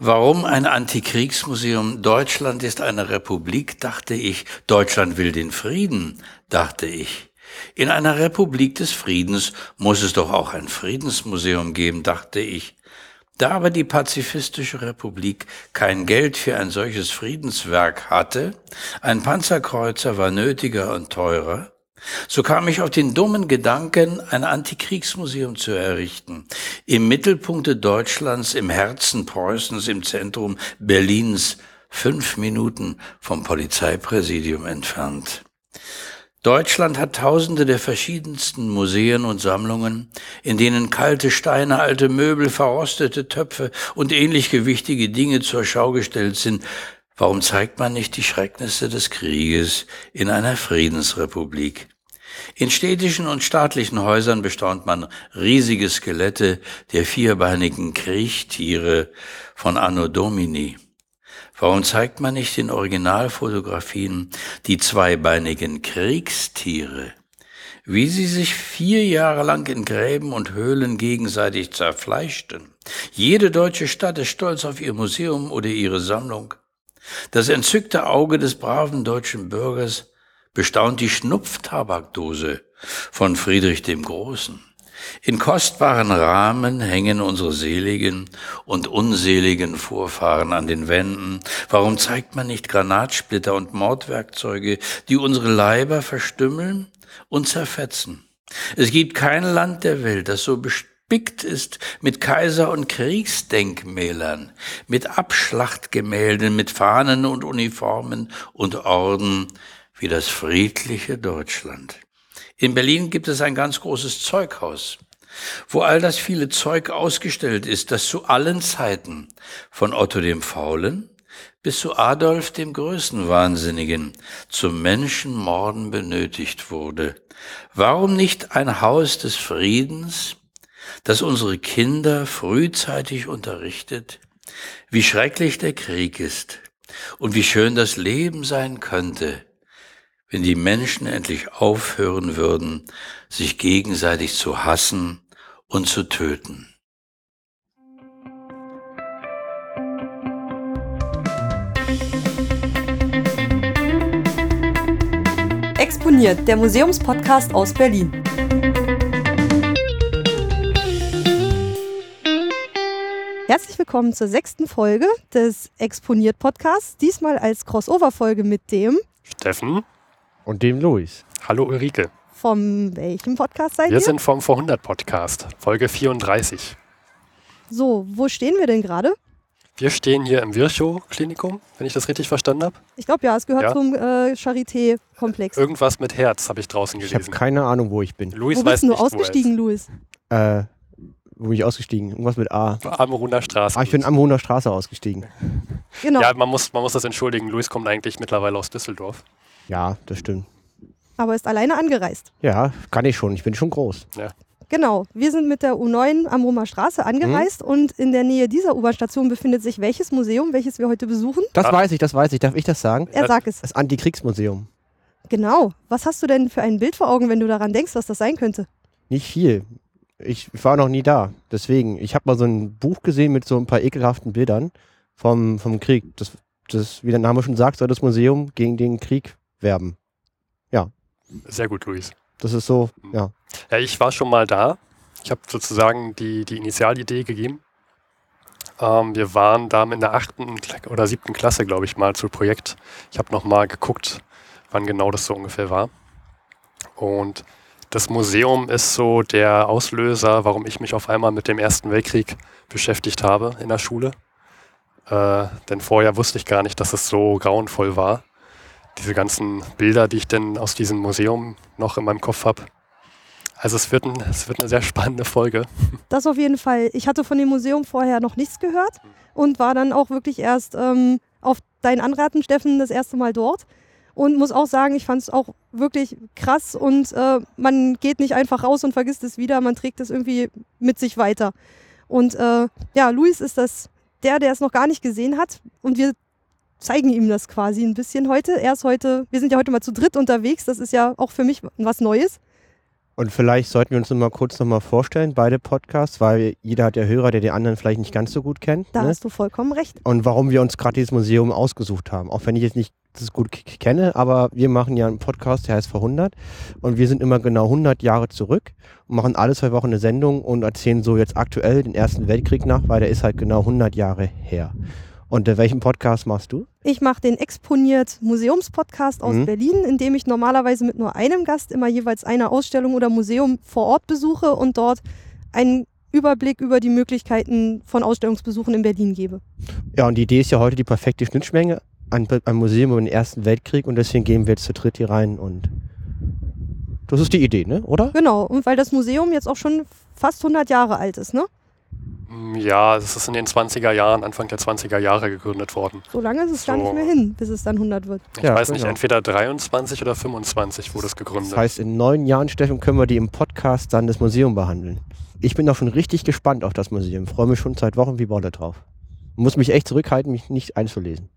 Warum ein Antikriegsmuseum? Deutschland ist eine Republik, dachte ich. Deutschland will den Frieden, dachte ich. In einer Republik des Friedens muss es doch auch ein Friedensmuseum geben, dachte ich. Da aber die pazifistische Republik kein Geld für ein solches Friedenswerk hatte, ein Panzerkreuzer war nötiger und teurer, so kam ich auf den dummen Gedanken, ein Antikriegsmuseum zu errichten. Im Mittelpunkte Deutschlands, im Herzen Preußens, im Zentrum Berlins, fünf Minuten vom Polizeipräsidium entfernt. Deutschland hat tausende der verschiedensten Museen und Sammlungen, in denen kalte Steine, alte Möbel, verrostete Töpfe und ähnlich gewichtige Dinge zur Schau gestellt sind, Warum zeigt man nicht die Schrecknisse des Krieges in einer Friedensrepublik? In städtischen und staatlichen Häusern bestaunt man riesige Skelette der vierbeinigen Kriechtiere von Anno Domini. Warum zeigt man nicht in Originalfotografien die zweibeinigen Kriegstiere, wie sie sich vier Jahre lang in Gräben und Höhlen gegenseitig zerfleischten? Jede deutsche Stadt ist stolz auf ihr Museum oder ihre Sammlung. Das entzückte Auge des braven deutschen Bürgers bestaunt die Schnupftabakdose von Friedrich dem Großen. In kostbaren Rahmen hängen unsere seligen und unseligen Vorfahren an den Wänden. Warum zeigt man nicht Granatsplitter und Mordwerkzeuge, die unsere Leiber verstümmeln und zerfetzen? Es gibt kein Land der Welt, das so bestimmt gespickt ist mit Kaiser- und Kriegsdenkmälern, mit Abschlachtgemälden, mit Fahnen und Uniformen und Orden wie das friedliche Deutschland. In Berlin gibt es ein ganz großes Zeughaus, wo all das viele Zeug ausgestellt ist, das zu allen Zeiten von Otto dem Faulen bis zu Adolf dem Größenwahnsinnigen zum Menschenmorden benötigt wurde. Warum nicht ein Haus des Friedens das unsere Kinder frühzeitig unterrichtet, wie schrecklich der Krieg ist und wie schön das Leben sein könnte, wenn die Menschen endlich aufhören würden, sich gegenseitig zu hassen und zu töten. Exponiert, der Museumspodcast aus Berlin. Herzlich willkommen zur sechsten Folge des Exponiert Podcasts. Diesmal als Crossover-Folge mit dem Steffen und dem Luis. Hallo Ulrike. Vom welchem Podcast seid wir ihr? Wir sind vom Vorhundert Podcast, Folge 34. So, wo stehen wir denn gerade? Wir stehen hier im Virchow-Klinikum, wenn ich das richtig verstanden habe. Ich glaube ja, es gehört ja. zum äh, Charité-Komplex. Irgendwas mit Herz habe ich draußen gelesen. Ich habe keine Ahnung, wo ich bin. Luis wo weiß bist du nicht, ausgestiegen, Luis? Äh, wo bin ich ausgestiegen? Irgendwas mit A. Amruner Straße. Ah, ich bin Amruner Straße ausgestiegen. Genau. Ja, man muss, man muss das entschuldigen. Luis kommt eigentlich mittlerweile aus Düsseldorf. Ja, das stimmt. Aber ist alleine angereist. Ja, kann ich schon. Ich bin schon groß. Ja. Genau, wir sind mit der U9 am Roma Straße angereist mhm. und in der Nähe dieser U-Bahn-Station befindet sich welches Museum, welches wir heute besuchen? Das Ach. weiß ich, das weiß ich. Darf ich das sagen? Er sagt es. Das Antikriegsmuseum. Genau. Was hast du denn für ein Bild vor Augen, wenn du daran denkst, was das sein könnte? Nicht viel. Ich war noch nie da. Deswegen, ich habe mal so ein Buch gesehen mit so ein paar ekelhaften Bildern vom, vom Krieg. Das, das, wie der Name schon sagt, soll das Museum gegen den Krieg werben. Ja. Sehr gut, Luis. Das ist so, ja. Ja, ich war schon mal da. Ich habe sozusagen die, die Initialidee gegeben. Ähm, wir waren da in der achten oder siebten Klasse, glaube ich, mal zu Projekt. Ich habe nochmal geguckt, wann genau das so ungefähr war. Und das Museum ist so der Auslöser, warum ich mich auf einmal mit dem Ersten Weltkrieg beschäftigt habe in der Schule. Äh, denn vorher wusste ich gar nicht, dass es so grauenvoll war. Diese ganzen Bilder, die ich denn aus diesem Museum noch in meinem Kopf habe. Also es wird, ein, es wird eine sehr spannende Folge. Das auf jeden Fall. Ich hatte von dem Museum vorher noch nichts gehört und war dann auch wirklich erst ähm, auf dein Anraten, Steffen, das erste Mal dort und muss auch sagen, ich fand es auch wirklich krass und äh, man geht nicht einfach raus und vergisst es wieder, man trägt es irgendwie mit sich weiter. Und äh, ja, Luis ist das der, der es noch gar nicht gesehen hat und wir zeigen ihm das quasi ein bisschen heute. Er ist heute, wir sind ja heute mal zu dritt unterwegs, das ist ja auch für mich was Neues. Und vielleicht sollten wir uns noch mal kurz noch mal vorstellen, beide Podcasts, weil jeder hat ja Hörer, der den anderen vielleicht nicht ganz so gut kennt. Da ne? hast du vollkommen recht. Und warum wir uns gerade dieses Museum ausgesucht haben. Auch wenn ich jetzt nicht das gut kenne, aber wir machen ja einen Podcast, der heißt Verhundert. Und wir sind immer genau 100 Jahre zurück und machen alle zwei Wochen eine Sendung und erzählen so jetzt aktuell den Ersten Weltkrieg nach, weil der ist halt genau 100 Jahre her. Und äh, welchen Podcast machst du? Ich mache den Exponiert Museumspodcast aus Mhm. Berlin, in dem ich normalerweise mit nur einem Gast immer jeweils eine Ausstellung oder Museum vor Ort besuche und dort einen Überblick über die Möglichkeiten von Ausstellungsbesuchen in Berlin gebe. Ja, und die Idee ist ja heute die perfekte Schnittmenge ein, ein Museum über den Ersten Weltkrieg und deswegen gehen wir jetzt zu dritt hier rein und das ist die Idee, ne? Oder? Genau, und weil das Museum jetzt auch schon fast 100 Jahre alt ist, ne? Mm, Ja, es ist in den 20er Jahren, Anfang der 20er Jahre gegründet worden. So lange ist es gar So. nicht mehr hin, bis es dann 100 wird. Ich Ja, weiß nicht, genau. entweder 23 oder 25 wurde es gegründet. Das heißt, in neun Jahren, Steffen, können wir die im Podcast dann das Museum behandeln. Ich bin auch schon richtig gespannt auf das Museum. Freue mich schon seit Wochen wie Bolle drauf. Muss mich echt zurückhalten, mich nicht einzulesen.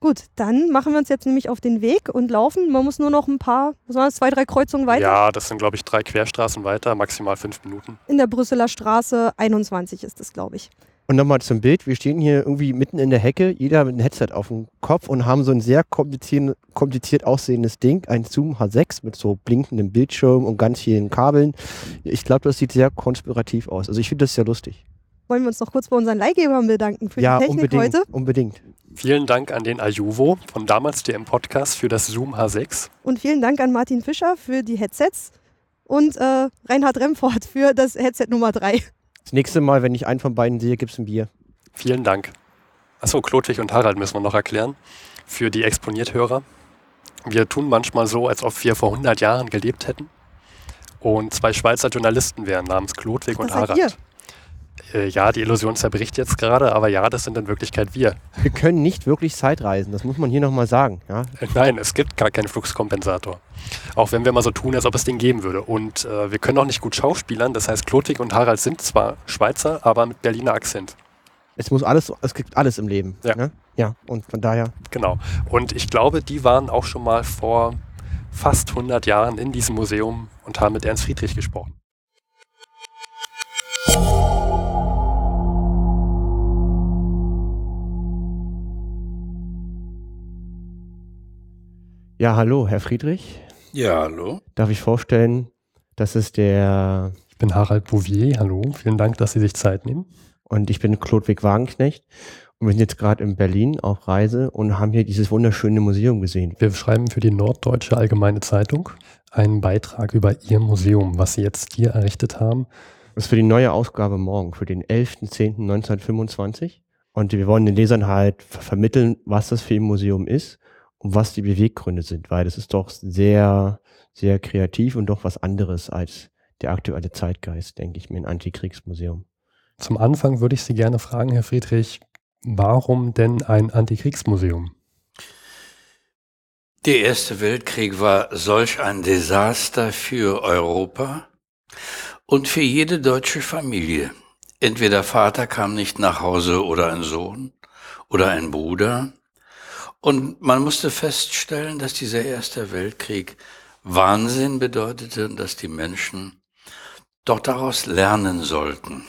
Gut, dann machen wir uns jetzt nämlich auf den Weg und laufen. Man muss nur noch ein paar, was waren das, zwei, drei Kreuzungen weiter. Ja, das sind, glaube ich, drei Querstraßen weiter, maximal fünf Minuten. In der Brüsseler Straße 21 ist es, glaube ich. Und nochmal zum Bild. Wir stehen hier irgendwie mitten in der Hecke, jeder mit einem Headset auf dem Kopf und haben so ein sehr kompliziert, kompliziert aussehendes Ding, ein Zoom H6 mit so blinkendem Bildschirm und ganz vielen Kabeln. Ich glaube, das sieht sehr konspirativ aus. Also ich finde das sehr lustig. Wollen wir uns noch kurz bei unseren Leihgebern bedanken für ja, die Technik unbedingt. heute. Unbedingt. Vielen Dank an den Ajuvo von damals der im Podcast für das Zoom H6. Und vielen Dank an Martin Fischer für die Headsets und äh, Reinhard Remford für das Headset Nummer 3. Das nächste Mal, wenn ich einen von beiden sehe, gibt es ein Bier. Vielen Dank. Achso, Klodwig und Harald müssen wir noch erklären. Für die Exponierthörer. Wir tun manchmal so, als ob wir vor 100 Jahren gelebt hätten und zwei Schweizer Journalisten wären, namens Klodwig und Das seid Harald. Äh, ja, die Illusion zerbricht jetzt gerade, aber ja, das sind in Wirklichkeit wir. Wir können nicht wirklich Zeitreisen, das muss man hier nochmal sagen. Ja? Äh, Nein, es gibt gar keinen Fluxkompensator. Auch wenn wir mal so tun, als ob es den geben würde. Und äh, wir können auch nicht gut schauspielern. Das heißt, Klodwig und Harald sind zwar Schweizer, aber mit Berliner Akzent. Es muss alles, es gibt alles im Leben. Ja. Ne? ja. Und von daher, Genau. Und ich glaube, die waren auch schon mal vor fast 100 Jahren in diesem Museum und haben mit Ernst Friedrich gesprochen. Ja, hallo, Herr Friedrich. Ja, hallo. Darf ich vorstellen, das ist der, Ich bin Harald Bouvier. Hallo. Vielen Dank, dass Sie sich Zeit nehmen. und ich bin Klodwig Wagenknecht. Und wir sind jetzt gerade in Berlin auf Reise und haben hier dieses wunderschöne Museum gesehen. Wir schreiben für die Norddeutsche Allgemeine Zeitung einen Beitrag über Ihr Museum, was Sie jetzt hier errichtet haben. Das ist für die neue Ausgabe morgen, für den 11.10.1925. Und wir wollen den Lesern halt ver vermitteln, was das für ein Museum ist was die Beweggründe sind, weil das ist doch sehr, sehr kreativ und doch was anderes als der aktuelle Zeitgeist, denke ich mir, ein Antikriegsmuseum. Zum Anfang würde ich Sie gerne fragen, Herr Friedrich, warum denn ein Antikriegsmuseum? Der Erste Weltkrieg war solch ein Desaster für Europa und für jede deutsche Familie. Entweder Vater kam nicht nach Hause oder ein Sohn oder ein Bruder. Und man musste feststellen, dass dieser Erste Weltkrieg Wahnsinn bedeutete und dass die Menschen doch daraus lernen sollten.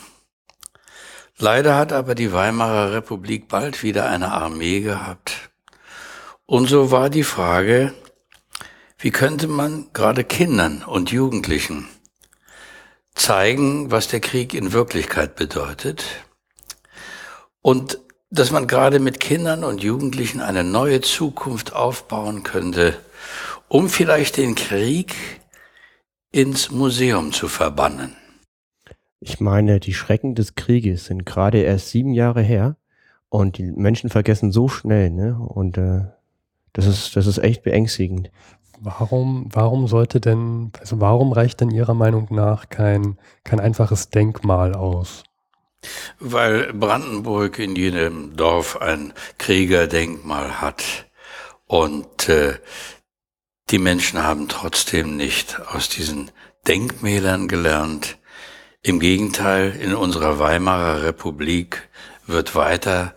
Leider hat aber die Weimarer Republik bald wieder eine Armee gehabt. Und so war die Frage, wie könnte man gerade Kindern und Jugendlichen zeigen, was der Krieg in Wirklichkeit bedeutet und dass man gerade mit Kindern und Jugendlichen eine neue Zukunft aufbauen könnte, um vielleicht den Krieg ins Museum zu verbannen. Ich meine, die Schrecken des Krieges sind gerade erst sieben Jahre her und die Menschen vergessen so schnell, ne? Und äh, das ist, das ist echt beängstigend. Warum, warum sollte denn, also warum reicht denn Ihrer Meinung nach kein, kein einfaches Denkmal aus? Weil Brandenburg in jedem Dorf ein Kriegerdenkmal hat und äh, die Menschen haben trotzdem nicht aus diesen Denkmälern gelernt. Im Gegenteil, in unserer Weimarer Republik wird weiter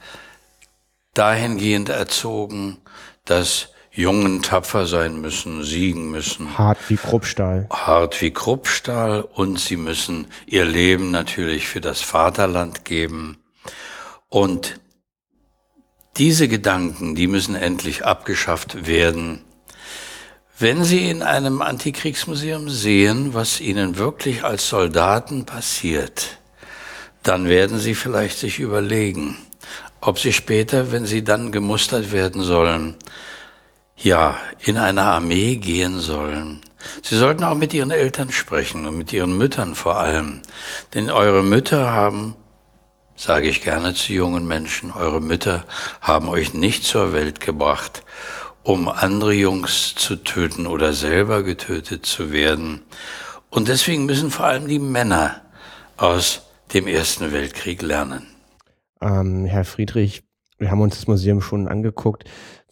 dahingehend erzogen, dass Jungen tapfer sein müssen, siegen müssen. Hart wie Kruppstahl. Hart wie Kruppstahl und sie müssen ihr Leben natürlich für das Vaterland geben. Und diese Gedanken, die müssen endlich abgeschafft werden. Wenn Sie in einem Antikriegsmuseum sehen, was Ihnen wirklich als Soldaten passiert, dann werden Sie vielleicht sich überlegen, ob Sie später, wenn Sie dann gemustert werden sollen, ja, in eine Armee gehen sollen. Sie sollten auch mit Ihren Eltern sprechen und mit Ihren Müttern vor allem. Denn eure Mütter haben, sage ich gerne zu jungen Menschen, eure Mütter haben euch nicht zur Welt gebracht, um andere Jungs zu töten oder selber getötet zu werden. Und deswegen müssen vor allem die Männer aus dem Ersten Weltkrieg lernen. Ähm, Herr Friedrich, wir haben uns das Museum schon angeguckt.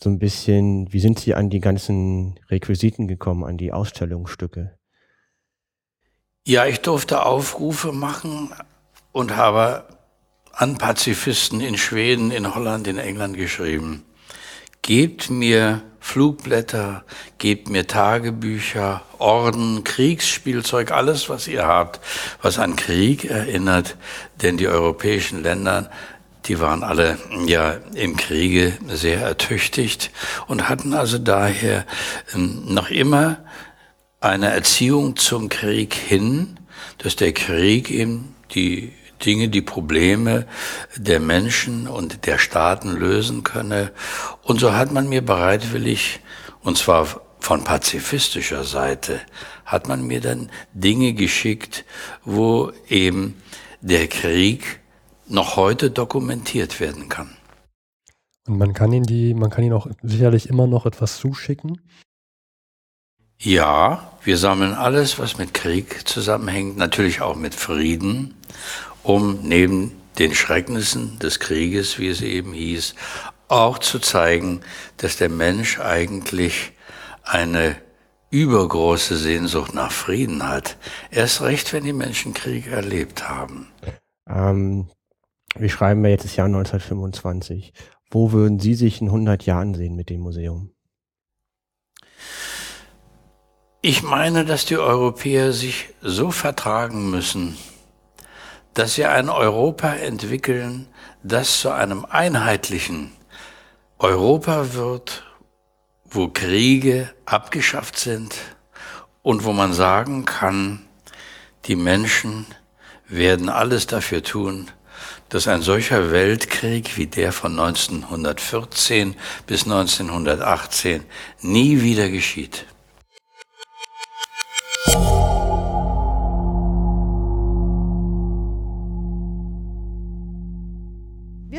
So ein bisschen, wie sind Sie an die ganzen Requisiten gekommen, an die Ausstellungsstücke? Ja, ich durfte Aufrufe machen und habe an Pazifisten in Schweden, in Holland, in England geschrieben gebt mir Flugblätter, gebt mir Tagebücher, Orden, Kriegsspielzeug, alles, was ihr habt, was an Krieg erinnert, denn die europäischen Länder, die waren alle ja im Kriege sehr ertüchtigt und hatten also daher ähm, noch immer eine Erziehung zum Krieg hin, dass der Krieg eben die Dinge, die Probleme der Menschen und der Staaten lösen könne. Und so hat man mir bereitwillig, und zwar von pazifistischer Seite, hat man mir dann Dinge geschickt, wo eben der Krieg noch heute dokumentiert werden kann. Und man kann ihn die, man kann ihn auch sicherlich immer noch etwas zuschicken. Ja, wir sammeln alles, was mit Krieg zusammenhängt, natürlich auch mit Frieden um neben den Schrecknissen des Krieges, wie es eben hieß, auch zu zeigen, dass der Mensch eigentlich eine übergroße Sehnsucht nach Frieden hat. Erst recht, wenn die Menschen Krieg erlebt haben. Ähm, wir schreiben ja jetzt das Jahr 1925. Wo würden Sie sich in 100 Jahren sehen mit dem Museum? Ich meine, dass die Europäer sich so vertragen müssen, dass sie ein Europa entwickeln, das zu einem einheitlichen Europa wird, wo Kriege abgeschafft sind und wo man sagen kann, die Menschen werden alles dafür tun, dass ein solcher Weltkrieg wie der von 1914 bis 1918 nie wieder geschieht.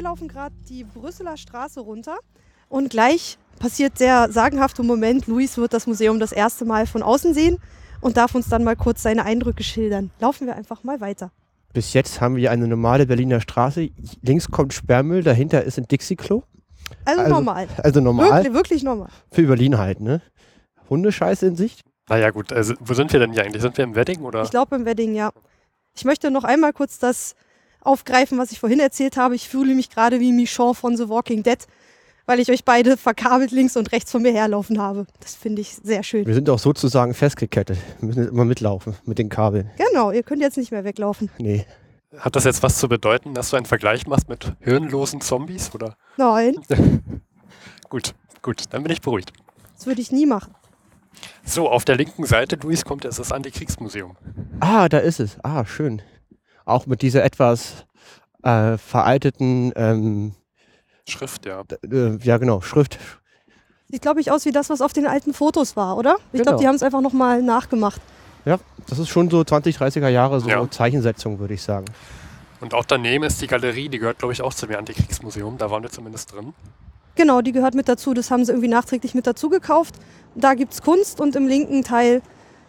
laufen gerade die Brüsseler Straße runter und gleich passiert der sagenhafte Moment. Luis wird das Museum das erste Mal von außen sehen und darf uns dann mal kurz seine Eindrücke schildern. Laufen wir einfach mal weiter. Bis jetzt haben wir eine normale Berliner Straße. Links kommt Sperrmüll, dahinter ist ein Dixie-Klo. Also, also, normal. Also normal. Wirklich, wirklich normal. Für Berlin halt, ne? Hundescheiße in Sicht. Naja, gut. Also, wo sind wir denn hier eigentlich? Sind wir im Wedding oder? Ich glaube im Wedding, ja. Ich möchte noch einmal kurz das aufgreifen, was ich vorhin erzählt habe. Ich fühle mich gerade wie Michonne von The Walking Dead, weil ich euch beide verkabelt links und rechts von mir herlaufen habe. Das finde ich sehr schön. Wir sind auch sozusagen festgekettet. Wir müssen immer mitlaufen mit den Kabeln. Genau, ihr könnt jetzt nicht mehr weglaufen. Nee. Hat das jetzt was zu bedeuten, dass du einen Vergleich machst mit hirnlosen Zombies, oder? Nein. gut, gut, dann bin ich beruhigt. Das würde ich nie machen. So, auf der linken Seite, Luis, kommt jetzt das Antikriegsmuseum. Ah, da ist es. Ah, schön auch mit dieser etwas äh, veralteten ähm, Schrift, ja. Äh, ja, genau, Schrift. Sieht, glaube ich, aus wie das, was auf den alten Fotos war, oder? Ich genau. glaube, die haben es einfach nochmal nachgemacht. Ja, das ist schon so 20, 30er Jahre so ja. Zeichensetzung, würde ich sagen. Und auch daneben ist die Galerie, die gehört, glaube ich, auch zum Antikriegsmuseum. Da waren wir zumindest drin. Genau, die gehört mit dazu. Das haben sie irgendwie nachträglich mit dazu gekauft. Da gibt es Kunst und im linken Teil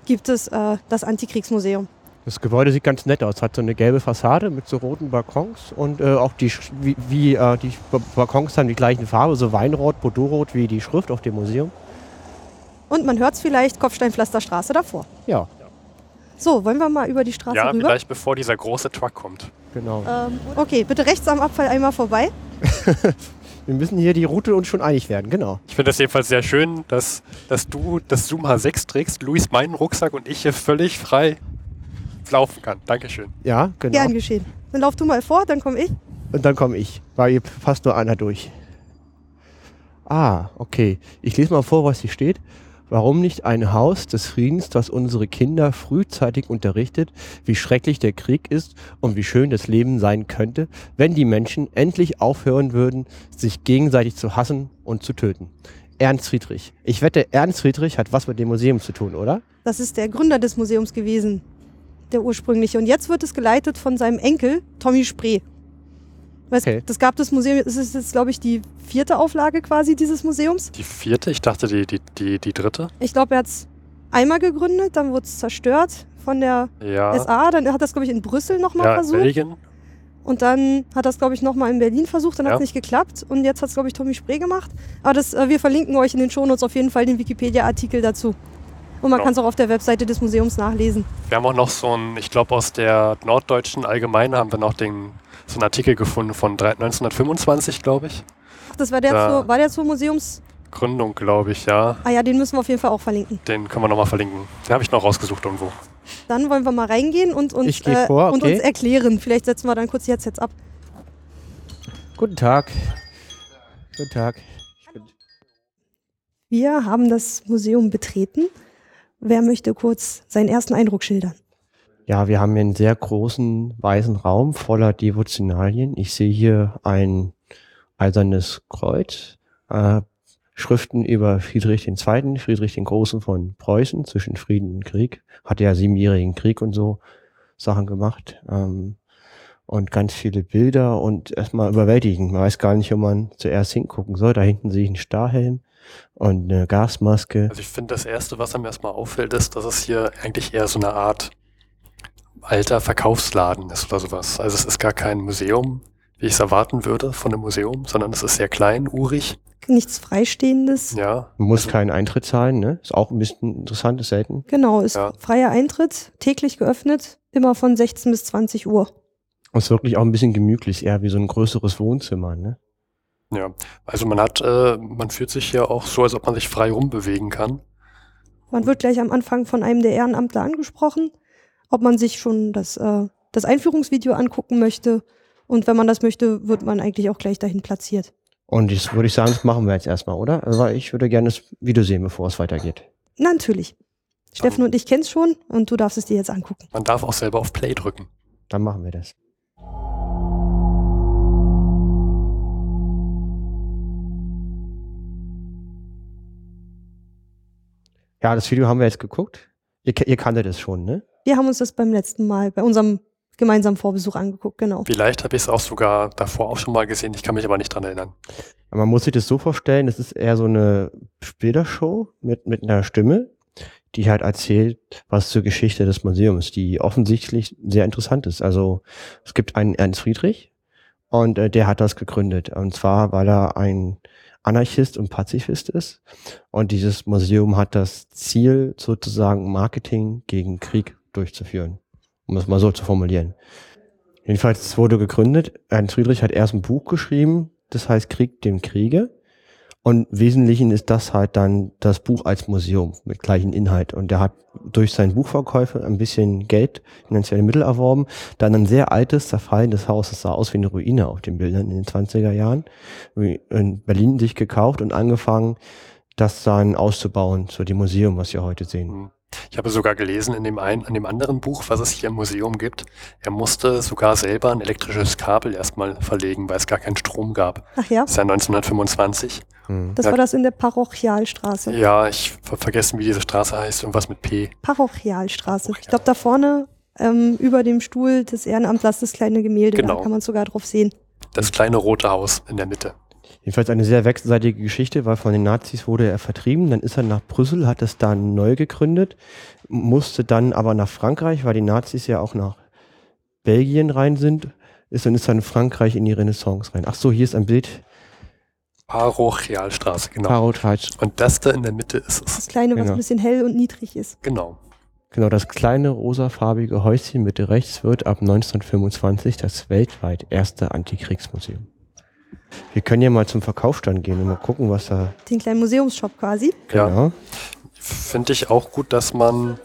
gibt es äh, das Antikriegsmuseum. Das Gebäude sieht ganz nett aus. Hat so eine gelbe Fassade mit so roten Balkons und äh, auch die, wie, wie äh, die Balkons haben die gleichen Farbe, so Weinrot, Bordeauxrot wie die Schrift auf dem Museum. Und man hört es vielleicht, Kopfsteinpflasterstraße davor. Ja. So, wollen wir mal über die Straße ja, rüber? Ja, vielleicht bevor dieser große Truck kommt. Genau. Ähm, okay, bitte rechts am Abfall einmal vorbei. Wir müssen hier die Route uns schon einig werden, genau. Ich finde das jedenfalls sehr schön, dass, dass du das Zoom H6 trägst, Luis meinen Rucksack und ich hier völlig frei laufen kann. Dankeschön. Ja, genau. Gern geschehen. Dann lauf du mal vor, dann komme ich. Und dann komme ich, weil hier passt nur einer durch. Ah, okay. Ich lese mal vor, was hier steht. Warum nicht ein Haus des Friedens, das unsere Kinder frühzeitig unterrichtet, wie schrecklich der Krieg ist und wie schön das Leben sein könnte, wenn die Menschen endlich aufhören würden, sich gegenseitig zu hassen und zu töten. Ernst Friedrich. Ich wette, Ernst Friedrich hat was mit dem Museum zu tun, oder? Das ist der Gründer des Museums gewesen, der ursprüngliche. Und jetzt wird es geleitet von seinem Enkel, Tommy Spree. Weißt, Okay. Das gab das Museum, es ist jetzt, glaube ich, die vierte Auflage quasi dieses Museums. Die vierte, ich dachte die, die, die, die dritte. Ich glaube, er hat es einmal gegründet, dann wurde es zerstört von der Ja, SA, dann hat er es, glaube ich, in Brüssel nochmal ja versucht. Belgien. Und dann hat das, glaube ich, nochmal in Berlin versucht, dann hat Ja. es nicht geklappt. Und jetzt hat es, glaube ich, Tommy Spree gemacht. Aber das, äh, wir verlinken euch in den Shownotes auf jeden Fall den Wikipedia-Artikel dazu. Und man Genau. kann es auch auf der Webseite des Museums nachlesen. Wir haben auch noch so ein, ich glaube aus der Norddeutschen Allgemeine haben wir noch den, so einen Artikel gefunden von drei- 1925, glaube ich. Ach, das war der, Da- zur, war der zur Museums... Gründung, glaube ich, ja. Ah ja, den müssen wir auf jeden Fall auch verlinken. Den können wir nochmal verlinken. Den habe ich noch rausgesucht irgendwo. Dann wollen wir mal reingehen und uns, äh, vor, und okay. uns erklären. Vielleicht setzen wir dann kurz die Headsets ab. Guten Tag. Guten Tag. Wir haben das Museum betreten. Wer möchte kurz seinen ersten Eindruck schildern? Ja, wir haben hier einen sehr großen weißen Raum voller Devotionalien. Ich sehe hier ein eisernes Kreuz, äh, Schriften über Friedrich II., Friedrich den Großen von Preußen zwischen Frieden und Krieg. Hat ja siebenjährigen Krieg und so Sachen gemacht. Ähm, und ganz viele Bilder und erstmal überwältigend. Man weiß gar nicht, wo man zuerst hingucken soll. Da hinten sehe ich einen Starhelm und eine Gasmaske. Also ich finde, das Erste, was einem erstmal auffällt, ist, dass es hier eigentlich eher so eine Art alter Verkaufsladen ist oder sowas. Also es ist gar kein Museum, wie ich es erwarten würde von einem Museum, sondern es ist sehr klein, urig. Nichts Freistehendes. Ja, Man muss Also- keinen Eintritt zahlen, ne? Ist auch ein bisschen interessant, ist selten. Genau, ist Ja. freier Eintritt, täglich geöffnet, immer von 16 bis 20 Uhr. Und ist wirklich auch ein bisschen gemütlich, eher wie so ein größeres Wohnzimmer, ne? Ja. Also man hat, äh, man fühlt sich hier auch so, als ob man sich frei rumbewegen kann. Man wird gleich am Anfang von einem der Ehrenamtler angesprochen, ob man sich schon das, äh, das Einführungsvideo angucken möchte. Und wenn man das möchte, wird man eigentlich auch gleich dahin platziert. Und das würde ich sagen, das machen wir jetzt erstmal, oder? Also ich würde gerne das Video sehen, bevor es weitergeht. Na, natürlich. Steffen und ich kenn's schon und du darfst es dir jetzt angucken. Man darf auch selber auf Play drücken. Dann machen wir das. Ja, das Video haben wir jetzt geguckt. Ihr, ihr kanntet es schon, ne? Wir haben uns das beim letzten Mal bei unserem gemeinsamen Vorbesuch angeguckt, genau. Vielleicht habe ich es auch sogar davor auch schon mal gesehen, ich kann mich aber nicht dran erinnern. Aber Man muss sich das so vorstellen, das ist eher so eine Bildershow mit, mit einer Stimme, die halt erzählt, was zur Geschichte des Museums, die offensichtlich sehr interessant ist. Also es gibt einen Ernst Friedrich und äh, der hat das gegründet. Und zwar, weil er ein Anarchist und Pazifist ist. Und dieses Museum hat das Ziel, sozusagen Marketing gegen Krieg durchzuführen. Um es mal so zu formulieren. Jedenfalls wurde gegründet. Ernst Friedrich hat erst ein Buch geschrieben, das heißt Krieg dem Kriege. Und Wesentlichen ist das halt dann das Buch als Museum mit gleichen Inhalt. Und er hat durch seine Buchverkäufe ein bisschen Geld, finanzielle Mittel erworben. Dann ein sehr altes, zerfallendes Haus, das sah aus wie eine Ruine auf den Bildern in den 20er Jahren, in Berlin sich gekauft und angefangen, das dann auszubauen zu dem Museum, was wir heute sehen. Ich habe sogar gelesen in dem einen, in dem anderen Buch, was es hier im Museum gibt, er musste sogar selber ein elektrisches Kabel erstmal verlegen, weil es gar keinen Strom gab. Ach ja, Das ist ja 1925. Hm. das war das in der Parochialstraße. Ja, ich habe vergessen, wie diese Straße heißt, irgendwas mit P. Parochialstraße. Ich glaube, da vorne ähm, über dem Stuhl des Ehrenamtlers das kleine Gemälde, Genau. da kann man sogar drauf sehen. Das kleine rote Haus in der Mitte. Jedenfalls eine sehr wechselseitige Geschichte, weil von den Nazis wurde er vertrieben, dann ist er nach Brüssel, hat es dann neu gegründet, musste dann aber nach Frankreich, weil die Nazis ja auch nach Belgien rein sind, ist und ist dann in Frankreich in die Renaissance rein. Ach so, hier ist ein Bild. Parochialstraße, genau. Parotheitsch. Und das da in der Mitte ist Das es. kleine, was Genau. ein bisschen hell und niedrig ist. Genau. Genau, das kleine rosafarbige Häuschen Mitte rechts wird ab 1925 das weltweit erste Antikriegsmuseum. Wir können ja mal zum Verkaufsstand gehen und mal gucken, was da. Den kleinen Museumsshop quasi. Ja, Genau. finde ich auch gut, dass man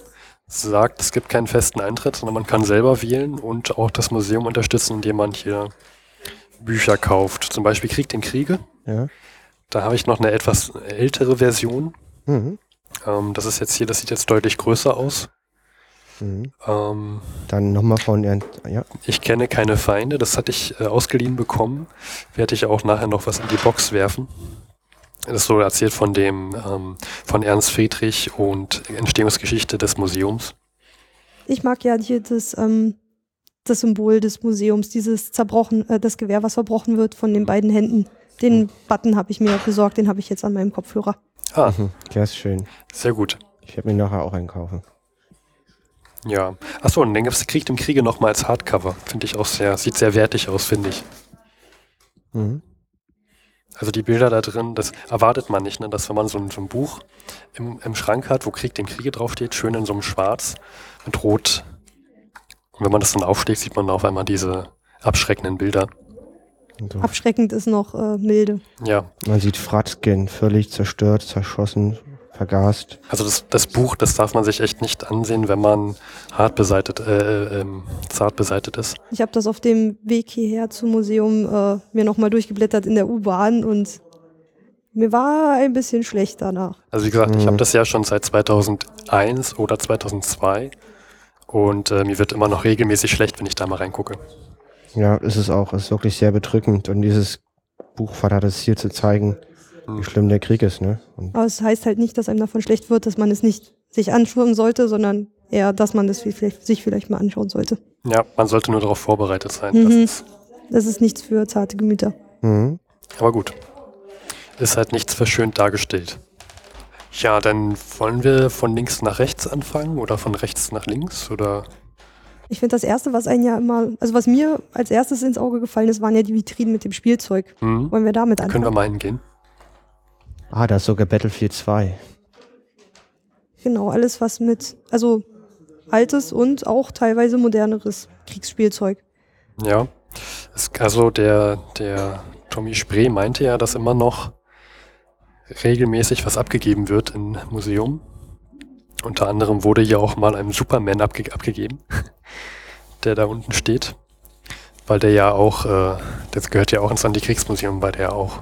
sagt, es gibt keinen festen Eintritt, sondern man kann selber wählen und auch das Museum unterstützen, indem man hier Bücher kauft. Zum Beispiel Krieg den Kriege. Ja. Da habe ich noch eine etwas ältere Version. Mhm. Ähm, das ist jetzt hier, das sieht jetzt deutlich größer aus. Mhm. Ähm, Dann nochmal von Ernst. Ja. ich kenne keine Feinde, das hatte ich äh, ausgeliehen bekommen. Werde ich auch nachher noch was in die Box werfen. Das ist so erzählt von dem, ähm, von Ernst Friedrich und Entstehungsgeschichte des Museums. Ich mag ja hier das, ähm, das Symbol des Museums, dieses zerbrochen, äh, das Gewehr, was verbrochen wird von den beiden Händen. Den Button habe ich mir besorgt, den habe ich jetzt an meinem Kopfhörer. Ah, Mhm. Der ist schön. sehr gut. Ich werde mir nachher auch einen kaufen. Ja. Achso, und dann gibt es Krieg im Kriege nochmal als Hardcover. Finde ich auch sehr, sieht sehr wertig aus, finde ich. Mhm. Also die Bilder da drin, das erwartet man nicht, ne? dass wenn man so ein, so ein Buch im, im Schrank hat, wo Krieg den Kriege draufsteht, schön in so einem Schwarz mit Rot. Und wenn man das dann aufschlägt, sieht man auf einmal diese abschreckenden Bilder. Abschreckend ist noch äh, milde. Ja, Man sieht Fratzgen völlig zerstört, zerschossen, vergast. also das, das Buch, das darf man sich echt nicht ansehen, wenn man hart beseitet, äh, ähm, zart beseitet ist. Ich habe das auf dem Weg hierher zum Museum äh, mir nochmal durchgeblättert in der U-Bahn und mir war ein bisschen schlecht danach. Also wie gesagt, ich Mhm. habe das ja schon seit 2001 oder 2002 und äh, mir wird immer noch regelmäßig schlecht, wenn ich da mal reingucke. Ja, ist es auch. Es ist wirklich sehr bedrückend. Und dieses Buch hat es hier zu zeigen, wie Mhm. schlimm der Krieg ist. Ne? Und Aber es heißt halt nicht, dass einem davon schlecht wird, dass man es nicht sich anschauen sollte, sondern eher, dass man das vielleicht, sich vielleicht mal anschauen sollte. Ja, man sollte nur darauf vorbereitet sein. Mhm. Das ist, Das ist nichts für zarte Gemüter. mhm. aber gut. Ist halt nichts verschönt dargestellt. Ja, dann wollen wir von links nach rechts anfangen oder von rechts nach links oder Ich finde das Erste, was ein ja immer, also was mir als erstes ins Auge gefallen ist, waren ja die Vitrinen mit dem Spielzeug. hm? Wollen wir damit können wir anfangen? mal hingehen? Ah, da ist sogar Battlefield 2. Genau, alles was mit, also altes und auch teilweise moderneres Kriegsspielzeug. Ja. Es, also der, der Tommy Spree meinte ja, dass immer noch regelmäßig was abgegeben wird im Museum. Unter anderem wurde ja auch mal ein Superman abge abgegeben, der da unten steht. Weil der ja auch, äh, das gehört ja auch ins Antikriegsmuseum, weil der auch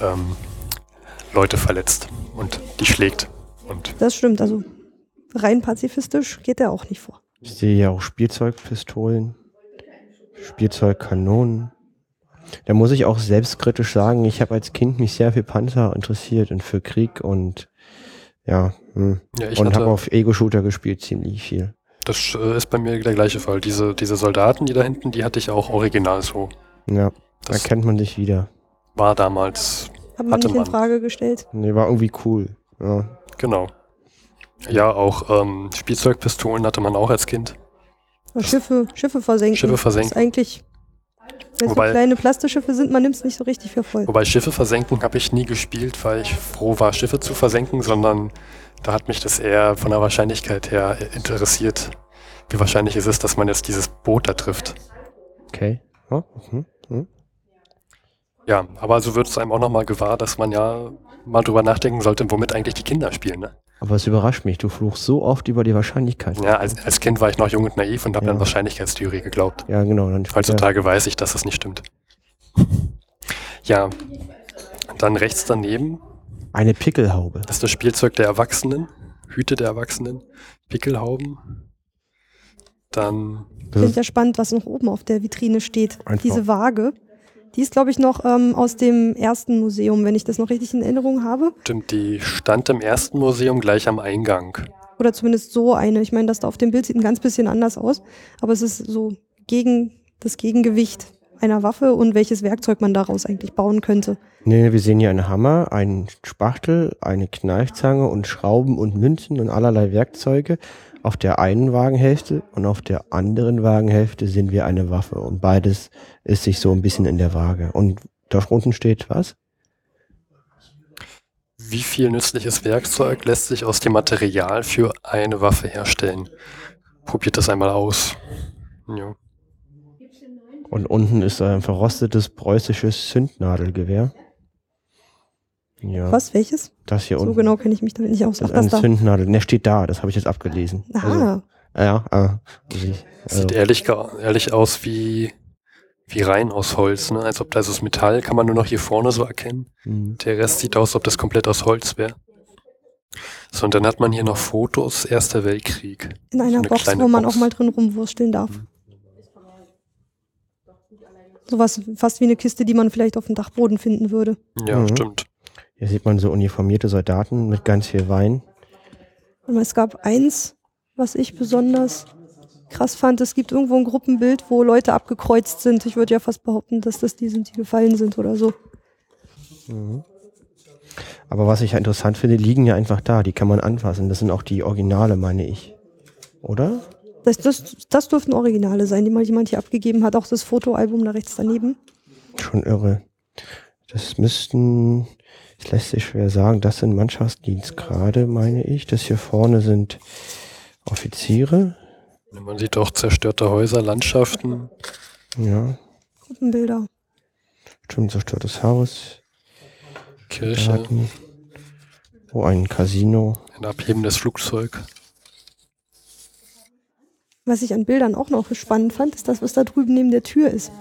ähm, Leute verletzt und die schlägt. Und Das stimmt, also rein pazifistisch geht er auch nicht vor. Ich sehe ja auch Spielzeugpistolen, Spielzeugkanonen. Da muss ich auch selbstkritisch sagen, ich habe als Kind mich sehr für Panzer interessiert und für Krieg und ja, hm. ja, ich und habe auf Ego-Shooter gespielt, ziemlich viel. das äh, ist bei mir der gleiche Fall. Diese, diese Soldaten, die da hinten, die hatte ich auch original so. Ja, da Das kennt man sich wieder. war damals Hat man Hatte nicht in man. Frage gestellt. Nee, war irgendwie cool. Ja. Genau. Ja, auch ähm, Spielzeugpistolen hatte man auch als Kind. Schiffe, Schiffe versenken. Schiffe versenken. Ist eigentlich, wenn es so kleine Plastikschiffe sind, man nimmt es nicht so richtig für voll. Wobei Schiffe versenken habe ich nie gespielt, weil ich froh war, Schiffe zu versenken, sondern da hat mich das eher von der Wahrscheinlichkeit her interessiert. Wie wahrscheinlich ist es, dass man jetzt dieses Boot da trifft? Okay. Ja, mhm. Mhm. Ja, aber so wird es einem auch nochmal gewahr, dass man ja mal drüber nachdenken sollte, womit eigentlich die Kinder spielen. Ne? Aber es überrascht mich, du fluchst so oft über die Wahrscheinlichkeit. Ja, als, als Kind war ich noch jung und naiv und habe Ja. an Wahrscheinlichkeitstheorie geglaubt. Ja, genau. Heutzutage weiß ich, dass das nicht stimmt. Ja, dann rechts daneben Eine Pickelhaube. Das ist das Spielzeug der Erwachsenen, Hüte der Erwachsenen, Pickelhauben. Dann, Ich finde ja spannend, was noch oben auf der Vitrine steht. Einfach. Diese Waage. Die ist, glaube ich, noch ähm, aus dem ersten Museum, wenn ich das noch richtig in Erinnerung habe. stimmt, die stand im ersten Museum gleich am Eingang. Oder zumindest so eine. Ich meine, das da auf dem Bild sieht ein ganz bisschen anders aus. Aber es ist so gegen das Gegengewicht einer Waffe und welches Werkzeug man daraus eigentlich bauen könnte. Nee, wir sehen hier einen Hammer, einen Spachtel, eine Kneifzange und Schrauben und Münzen und allerlei Werkzeuge auf der einen Wagenhälfte und auf der anderen Wagenhälfte sehen wir eine Waffe und beides ist sich so ein bisschen in der Waage. Und da unten steht was? Wie viel nützliches Werkzeug lässt sich aus dem Material für eine Waffe herstellen? Probiert das einmal aus. Ja. Und unten ist ein verrostetes preußisches Zündnadelgewehr. Ja, Was, welches? das hier So unten. genau kenne ich mich damit nicht aus. Das Ach, ist eine das da. Zündnadel. Ne, steht da, das habe ich jetzt abgelesen. Also, Aha. ja, ah, also ich, also, Sieht ehrlich, ehrlich aus wie, wie rein aus Holz, ne? Als ob da ist das Metall, kann man nur noch hier vorne so erkennen. hm. Der Rest sieht aus, als ob das komplett aus Holz wäre. So, und dann hat man hier noch Fotos, Erster Weltkrieg. In einer eine Box, wo man Box. auch mal drin rumwursteln darf. Mhm. Sowas fast wie eine Kiste, die man vielleicht auf dem Dachboden finden würde. Ja, Mhm. stimmt. Hier sieht man so uniformierte Soldaten mit ganz viel Wein. Und es gab eins, was ich besonders krass fand. Es gibt irgendwo ein Gruppenbild, wo Leute abgekreuzt sind. Ich würde ja fast behaupten, dass das die sind, die gefallen sind oder so. Mhm. Aber was ich ja interessant finde, liegen ja einfach da, die kann man anfassen. Das sind auch die Originale, meine ich. Oder? Das, das, das dürften Originale sein, die mal jemand hier abgegeben hat. Auch das Fotoalbum da rechts daneben. Schon irre. Das müssten, es lässt sich schwer sagen, das sind Mannschaftsdienstgrade, meine ich. Das hier vorne sind Offiziere. Man sieht auch zerstörte Häuser, Landschaften. Ja, Gruppenbilder. stimmt, zerstörtes Haus. Kirche, Daten. Oh, ein Casino. ein abhebendes Flugzeug. Was ich an Bildern auch noch spannend fand, ist das, was da drüben neben der Tür ist.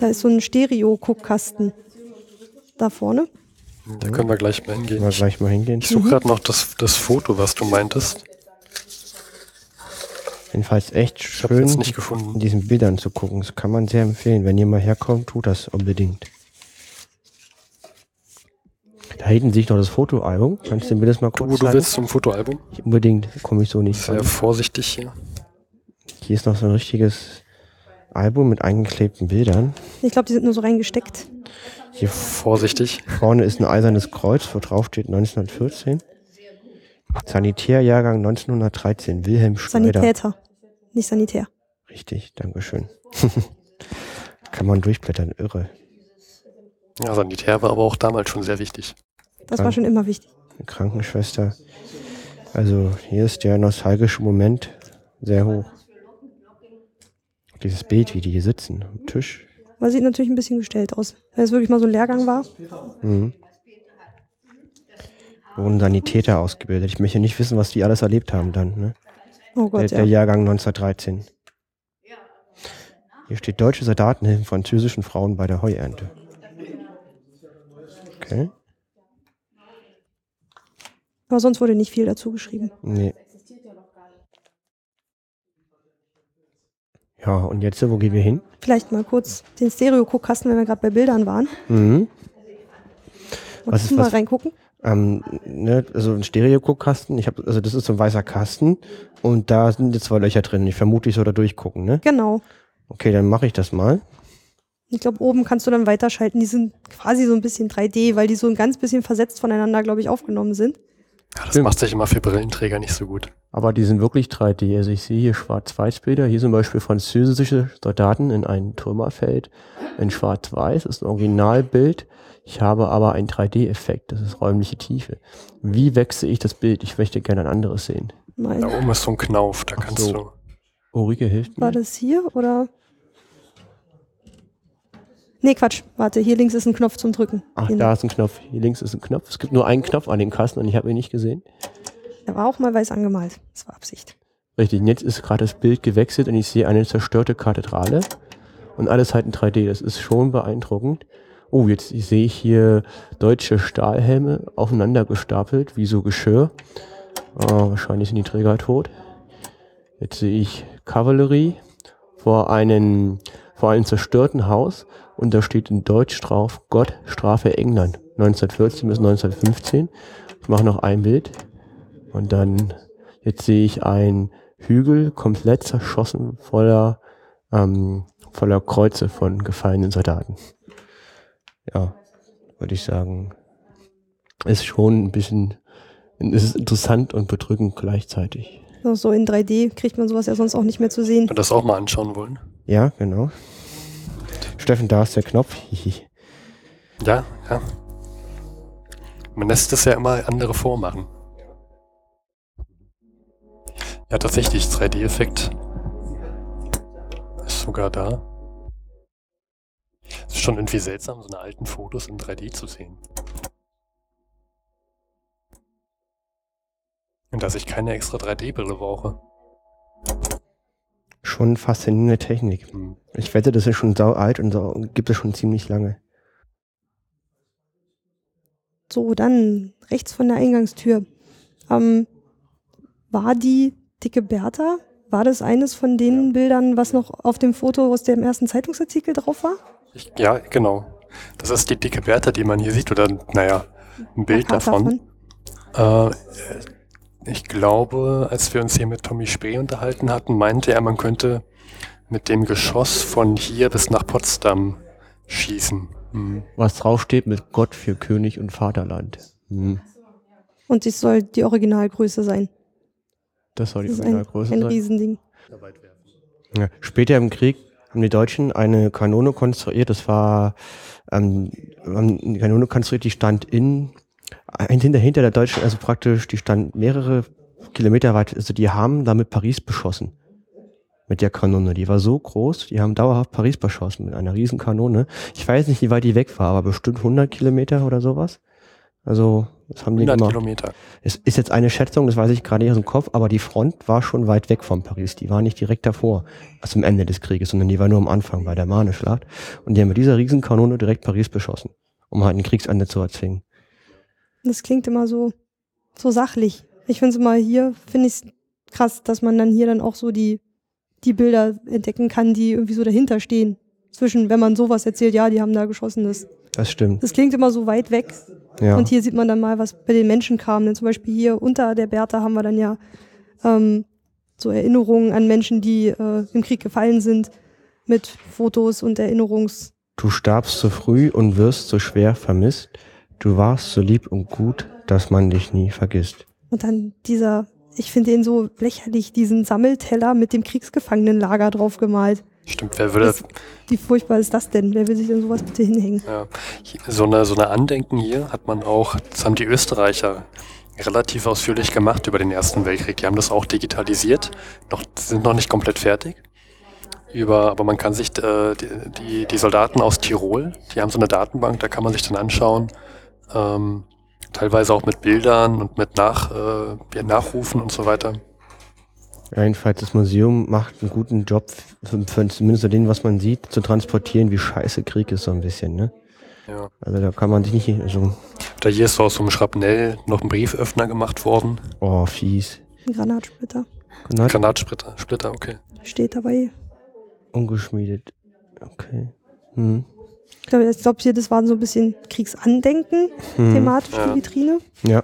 Da ist so ein Stereo-Guckkasten. Da vorne. Da können wir gleich mal hingehen. wir Ich, gleich mal hingehen. ich suche gerade noch das, das Foto, was du meintest. Jedenfalls echt Ich habe schön in diesen Bildern zu gucken. Das kann man sehr empfehlen. Wenn ihr mal herkommt, tut das unbedingt. Da hinten sehe ich noch das Fotoalbum. Kannst du mir das mal kurz Du, du willst zum Fotoalbum? Unbedingt komme ich so nicht Sehr ran. vorsichtig hier. Hier ist noch so ein richtiges Album mit eingeklebten Bildern. Ich glaube, die sind nur so reingesteckt. Hier Vorsichtig. vorne ist ein eisernes Kreuz, wo drauf steht 1914. Sanitärjahrgang 1913, Wilhelm Schneider. Sanitäter. Nicht Sanitär. Richtig, Dankeschön. Kann man durchblättern, irre. Ja, Sanitär war aber auch damals schon sehr wichtig. Das war schon immer wichtig. Eine Krankenschwester. Also hier ist der nostalgische Moment sehr hoch. Dieses Bild, wie die hier sitzen am Tisch. Aber sieht natürlich ein bisschen gestellt aus. Wenn es wirklich mal so ein Lehrgang war. Mhm. Wurden Sanitäter ausgebildet. Ich möchte nicht wissen, was die alles erlebt haben dann. Ne? Oh Der, Gott, der ja. Jahrgang 1913. Hier steht deutsche Soldaten helfen französischen Frauen bei der Heuernte. Okay. Aber sonst wurde nicht viel dazu geschrieben. Nee. Ja, und jetzt, wo gehen wir hin? Vielleicht mal kurz den Stereo-Guckkasten, wenn wir gerade bei Bildern waren. Mhm. Was ist- mal was- reingucken. Ähm, ne, also ein Stereo-Guckkasten. Ich habe, also das ist so ein weißer Kasten und da sind jetzt zwei Löcher drin. Ich vermute, ich soll da durchgucken, ne? Genau. Okay, dann mache ich das mal. Ich glaube, oben kannst du dann weiterschalten. Die sind quasi so ein bisschen 3D, weil die so ein ganz bisschen versetzt voneinander, glaube ich, aufgenommen sind. Ja, das Stimmt. macht sich immer für Brillenträger nicht so gut. Aber die sind wirklich 3D. Also ich sehe hier Schwarz-Weiß-Bilder. Hier zum Beispiel französische Soldaten in einem Trümmerfeld in Schwarz-Weiß. Das ist ein Originalbild. Ich habe aber einen 3D-Effekt. Das ist räumliche Tiefe. Wie wechsle ich das Bild? Ich möchte gerne ein anderes sehen. Mal. Da oben ist so ein Knauf, da Ach kannst so. du. Ulrike hilft War mir. das hier oder? Nee, Quatsch. Warte, hier links ist ein Knopf zum Drücken. Ach, Hier- da ist ein Knopf. Hier links ist ein Knopf. Es gibt nur einen Knopf an dem Kasten und ich habe ihn nicht gesehen. Der war auch mal weiß angemalt. Das war Absicht. Richtig, und jetzt ist gerade das Bild gewechselt und ich sehe eine zerstörte Kathedrale und alles halt in 3D. Das ist schon beeindruckend. Oh, jetzt sehe ich hier deutsche Stahlhelme aufeinander gestapelt, wie so Geschirr. Oh, wahrscheinlich sind die Träger tot. Jetzt sehe ich Kavallerie vor einem, vor einem zerstörten Haus und da steht in Deutsch drauf, Gott strafe England. 1914 bis 1915. Ich mache noch ein Bild. Und dann, jetzt sehe ich ein Hügel komplett zerschossen voller, ähm, voller Kreuze von gefallenen Soldaten. Ja, würde ich sagen, ist schon ein bisschen, es ist interessant und bedrückend gleichzeitig. So, in 3D kriegt man sowas ja sonst auch nicht mehr zu sehen. Wir das auch mal anschauen wollen. Ja, genau. Steffen, da ist der Knopf. Ja, ja. Man lässt es ja immer andere vormachen. Ja, tatsächlich, 3D-Effekt ist sogar da. Ist schon irgendwie seltsam, so eine alten Fotos in 3D zu sehen. Und dass ich keine extra 3D-Brille brauche. Schon faszinierende Technik. Hm. Ich wette, das ist schon sau alt und sau, gibt es schon ziemlich lange. So, dann rechts von der Eingangstür. Ähm, war die dicke Bertha? War das eines von den Bildern, was noch auf dem Foto aus dem ersten Zeitungsartikel drauf war? Ich, ja, genau. Das ist die dicke Bertha, die man hier sieht, oder naja, ein Bild Plakat davon. Äh, ich glaube, als wir uns hier mit Tommy Spee unterhalten hatten, meinte er, man könnte mit dem Geschoss von hier bis nach Potsdam schießen. Hm. Was draufsteht mit Gott für König und Vaterland. Hm. Und es soll die Originalgröße sein. Das soll die Das ist ein, Originalgröße ein sein. Riesending. Ja. Später im Krieg haben die Deutschen eine Kanone konstruiert. Das war ähm, haben eine Kanone konstruiert, die stand in ein hinter, hinter der Deutschen, also praktisch, die stand mehrere Kilometer weit. Also die haben damit Paris beschossen. Mit der Kanone. Die war so groß, die haben dauerhaft Paris beschossen mit einer riesen Kanone. Ich weiß nicht, wie weit die weg war, aber bestimmt 100 Kilometer oder sowas. Also, das haben die 100 gemacht. Kilometer. Es ist jetzt eine Schätzung, das weiß ich gerade nicht aus dem Kopf, aber die Front war schon weit weg von Paris. Die war nicht direkt davor, also zum Ende des Krieges, sondern die war nur am Anfang bei der Marne-Schlacht. Und die haben mit dieser Riesenkanone direkt Paris beschossen, um halt ein Kriegsende zu erzwingen. Das klingt immer so, so sachlich. Ich finde es immer hier, finde ich krass, dass man dann hier dann auch so die, die Bilder entdecken kann, die irgendwie so dahinter stehen. Zwischen, wenn man sowas erzählt, ja, die haben da geschossen, das, Das stimmt. das klingt immer so weit weg. Ja. Und hier sieht man dann mal, was bei den Menschen kam. Denn zum Beispiel hier unter der Bertha haben wir dann ja ähm, so Erinnerungen an Menschen, die äh, im Krieg gefallen sind, mit Fotos und Erinnerungs. Du starbst so früh und wirst so schwer vermisst. Du warst so lieb und gut, dass man dich nie vergisst. Und dann dieser, ich finde den so lächerlich, diesen Sammelteller mit dem Kriegsgefangenenlager drauf gemalt. Stimmt, wer würde Das- Wie furchtbar ist das denn? Wer will sich denn sowas bitte hinhängen? Ja, so eine, so eine Andenken hier hat man auch, das haben die Österreicher relativ ausführlich gemacht über den Ersten Weltkrieg. Die haben das auch digitalisiert, noch, sind noch nicht komplett fertig. Über, aber man kann sich, äh, die, die, die Soldaten aus Tirol, die haben so eine Datenbank, da kann man sich dann anschauen, ähm, teilweise auch mit Bildern und mit Nach, äh, ja, Nachrufen und so weiter. Jedenfalls, das Museum macht einen guten Job, für, für zumindest so den, was man sieht, zu transportieren, wie scheiße Krieg ist so ein bisschen, ne? Ja. Also da kann man sich nicht, also, Da hier ist so aus so einem Schrapnell noch ein Brieföffner gemacht worden. oh, fies. Ein Granatsplitter. Granat Granatsplitter, Splitter, okay. Steht dabei. ungeschmiedet. Okay. Hm. Ich glaube, ich glaub hier, das waren so ein bisschen Kriegsandenken, Hm. thematisch, Ja. die Vitrine. Ja.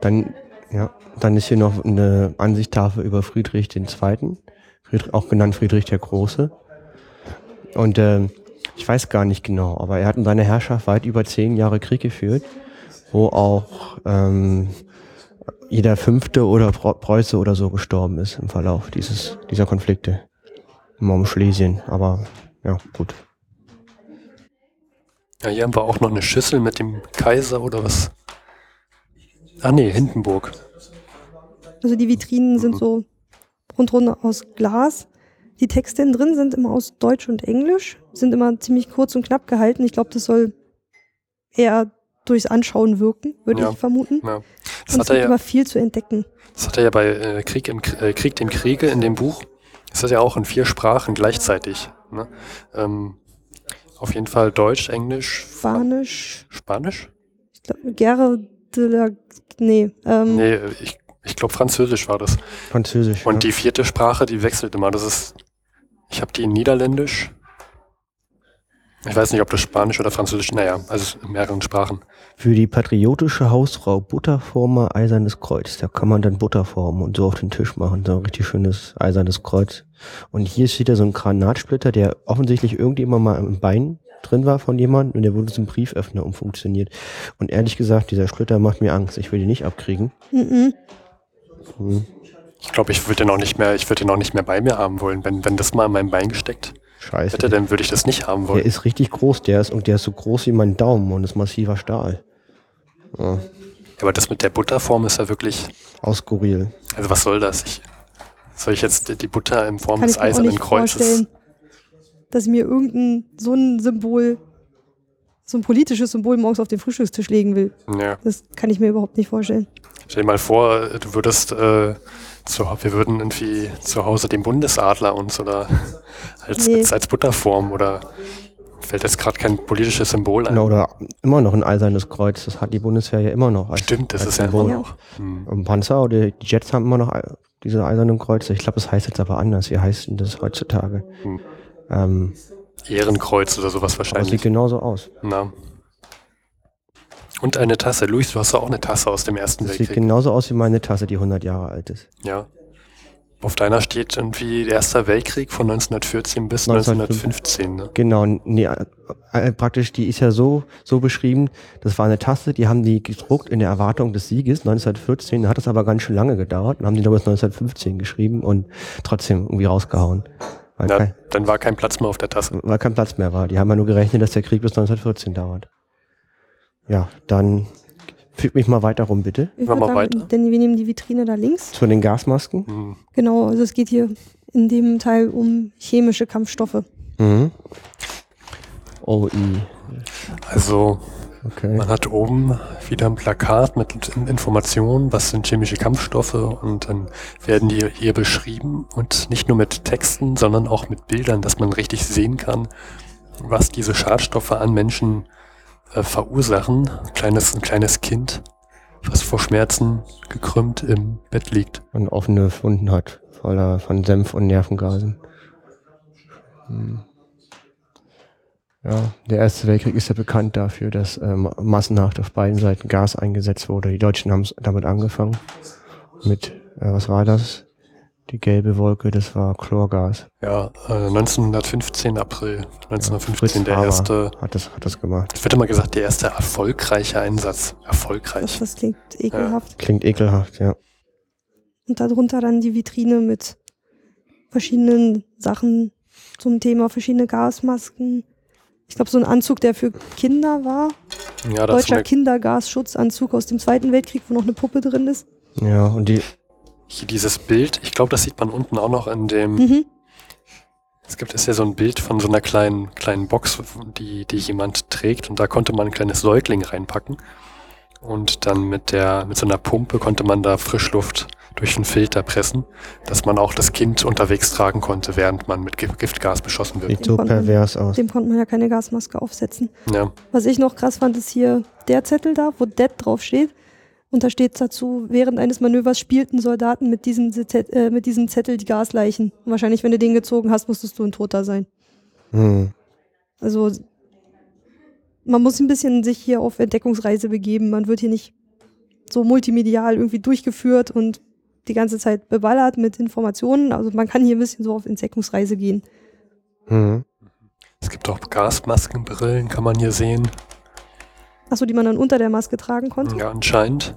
Dann, ja. Dann ist hier noch eine Ansichtstafel über Friedrich II., Friedrich, auch genannt Friedrich der Große. Und ähm, ich weiß gar nicht genau, aber er hat in seiner Herrschaft weit über zehn Jahre Krieg geführt, wo auch ähm, jeder Fünfte oder Preu- Preuße oder so gestorben ist im Verlauf dieses, dieser Konflikte. Immer um Schlesien, aber ja, gut. Ja, hier haben wir auch noch eine Schüssel mit dem Kaiser oder was? Ah nee, Hindenburg. Also die Vitrinen sind Mhm. so rundherum aus Glas. Die Texte innen drin sind immer aus Deutsch und Englisch, sind immer ziemlich kurz und knapp gehalten. Ich glaube, das soll eher durchs Anschauen wirken, würde Ja. ich vermuten. Ja. Das Und es gibt ja, immer viel zu entdecken. das hat er ja bei äh, Krieg, im, äh, Krieg dem Kriege in dem Buch. Ist das ja auch in vier Sprachen gleichzeitig. Ne? Ähm, auf jeden Fall Deutsch, Englisch, Spanisch, Spanisch? ich glaube, Guerre de la... Nee, ähm, Nee, ich, ich glaube Französisch war das. Französisch. Und ja. die vierte Sprache, die wechselt immer. Das ist, ich habe die in Niederländisch. Ich weiß nicht, ob das Spanisch oder Französisch, naja, also in mehreren Sprachen. Für die patriotische Hausfrau Butterformer Eisernes Kreuz. Da kann man dann Butter formen und so auf den Tisch machen. So ein richtig schönes Eisernes Kreuz. Und hier ist wieder so ein Granatsplitter, der offensichtlich irgendjemand mal im Bein drin war von jemandem und der wurde zum Brieföffner umfunktioniert. Und ehrlich gesagt, dieser Splitter macht mir Angst. Ich will den nicht abkriegen. mhm. Hm. Ich glaube, ich würde den auch nicht mehr, ich würde den auch nicht mehr bei mir haben wollen. Wenn, wenn das mal in meinem Bein gesteckt Scheiße. hätte, dann würde ich das nicht haben Der wollen. ist richtig groß, der ist und der ist so groß wie mein Daumen und ist massiver Stahl. Ja, Aber das mit der Butterform ist ja wirklich, aus skurril. also was soll das? Ich, soll ich jetzt die Butter in Form Kann des ich mir auch eisernen nicht Kreuzes? vorstellen. dass ich mir irgendein so ein Symbol, so ein politisches Symbol morgens auf den Frühstückstisch legen will. Ja. Das kann ich mir überhaupt nicht vorstellen. Stell dir mal vor, du würdest, äh, zu, wir würden irgendwie zu Hause den Bundesadler uns oder als, Nee. als, als Butterform oder fällt jetzt gerade kein politisches Symbol ein. Genau, oder immer noch ein eisernes Kreuz. Das hat die Bundeswehr ja immer noch. Als, Stimmt, das als ist ja immer noch. Hm. Und Panzer oder die Jets haben immer noch diese eisernen Kreuze. Ich glaube, das heißt jetzt aber anders. Wie heißt denn das heutzutage? Hm. Ähm, Ehrenkreuz oder sowas aber es sieht wahrscheinlich. genauso aus. Na. Und eine Tasse. Luis, du hast doch auch eine Tasse aus dem Ersten Das sieht Weltkrieg. genauso aus wie meine Tasse, die 100 Jahre alt ist. Ja. Auf deiner steht irgendwie Erster Weltkrieg von 1914 bis 1915. Ne? Genau, nee, äh, äh, praktisch, die ist ja so, so beschrieben, das war eine Tasse, die haben die gedruckt in der Erwartung des Sieges 1914, da hat es aber ganz schön lange gedauert und haben die glaube ich 1915 geschrieben und trotzdem irgendwie rausgehauen. Ja, kein, dann war kein Platz mehr auf der Tasse. weil kein Platz mehr war. Die haben ja nur gerechnet, dass der Krieg bis 1914 dauert. Ja, dann füg mich mal weiter rum, bitte. Ich wir würd weiter? sagen, denn wir nehmen die Vitrine da links. Zu den Gasmasken. Hm. Genau, also es geht hier in dem Teil um chemische Kampfstoffe. Mhm. OI. Also Okay. Man hat oben wieder ein Plakat mit In- Informationen, was sind chemische Kampfstoffe und dann werden die hier beschrieben und nicht nur mit Texten, sondern auch mit Bildern, dass man richtig sehen kann, was diese Schadstoffe an Menschen äh, verursachen. Ein kleines, ein kleines Kind, was vor Schmerzen gekrümmt im Bett liegt. und offene Wunden hat, voller von Senf und Nervengasen. Hm. Ja, der Erste Weltkrieg ist ja bekannt dafür, dass ähm, massenhaft auf beiden Seiten Gas eingesetzt wurde. Die Deutschen haben damit angefangen. Mit, äh, was war das? Die gelbe Wolke, das war Chlorgas. Ja, äh, 1915, April 1915, der Haber erste, Hat das, hat das gemacht. es wird immer gesagt, der erste erfolgreiche Einsatz. Das, Erfolgreich. das klingt ekelhaft. Klingt ekelhaft, ja. Und darunter dann die Vitrine mit verschiedenen Sachen zum Thema, verschiedene Gasmasken. Ich glaube, so ein Anzug, der für Kinder war. Ja, das ist Deutscher Kindergasschutzanzug aus dem Zweiten Weltkrieg, wo noch eine Puppe drin ist. Ja, und die, Hier dieses Bild, ich glaube, das sieht man unten auch noch in dem, Mhm. es gibt es ja so ein Bild von so einer kleinen, kleinen Box, die, die jemand trägt und da konnte man ein kleines Säugling reinpacken und dann mit der, mit so einer Pumpe konnte man da Frischluft durch einen Filter pressen, dass man auch das Kind unterwegs tragen konnte, während man mit Gift- Giftgas beschossen wird. sieht so pervers aus. Dem konnte man ja keine Gasmaske aufsetzen. Ja, Was ich noch krass fand, ist hier der Zettel da, wo Dead drauf steht. Und da steht dazu, während eines Manövers spielten Soldaten mit diesem, Zettel, äh, mit diesem Zettel die Gasleichen. Und wahrscheinlich, wenn du den gezogen hast, musstest du ein Toter sein. Hm. Also man muss ein bisschen sich hier auf Entdeckungsreise begeben. Man wird hier nicht so multimedial irgendwie durchgeführt und die ganze Zeit beballert mit Informationen. Also man kann hier ein bisschen so auf Entdeckungsreise gehen. Hm. es gibt auch Gasmaskenbrillen, kann man hier sehen. Achso, die man dann unter der Maske tragen konnte. Ja, anscheinend.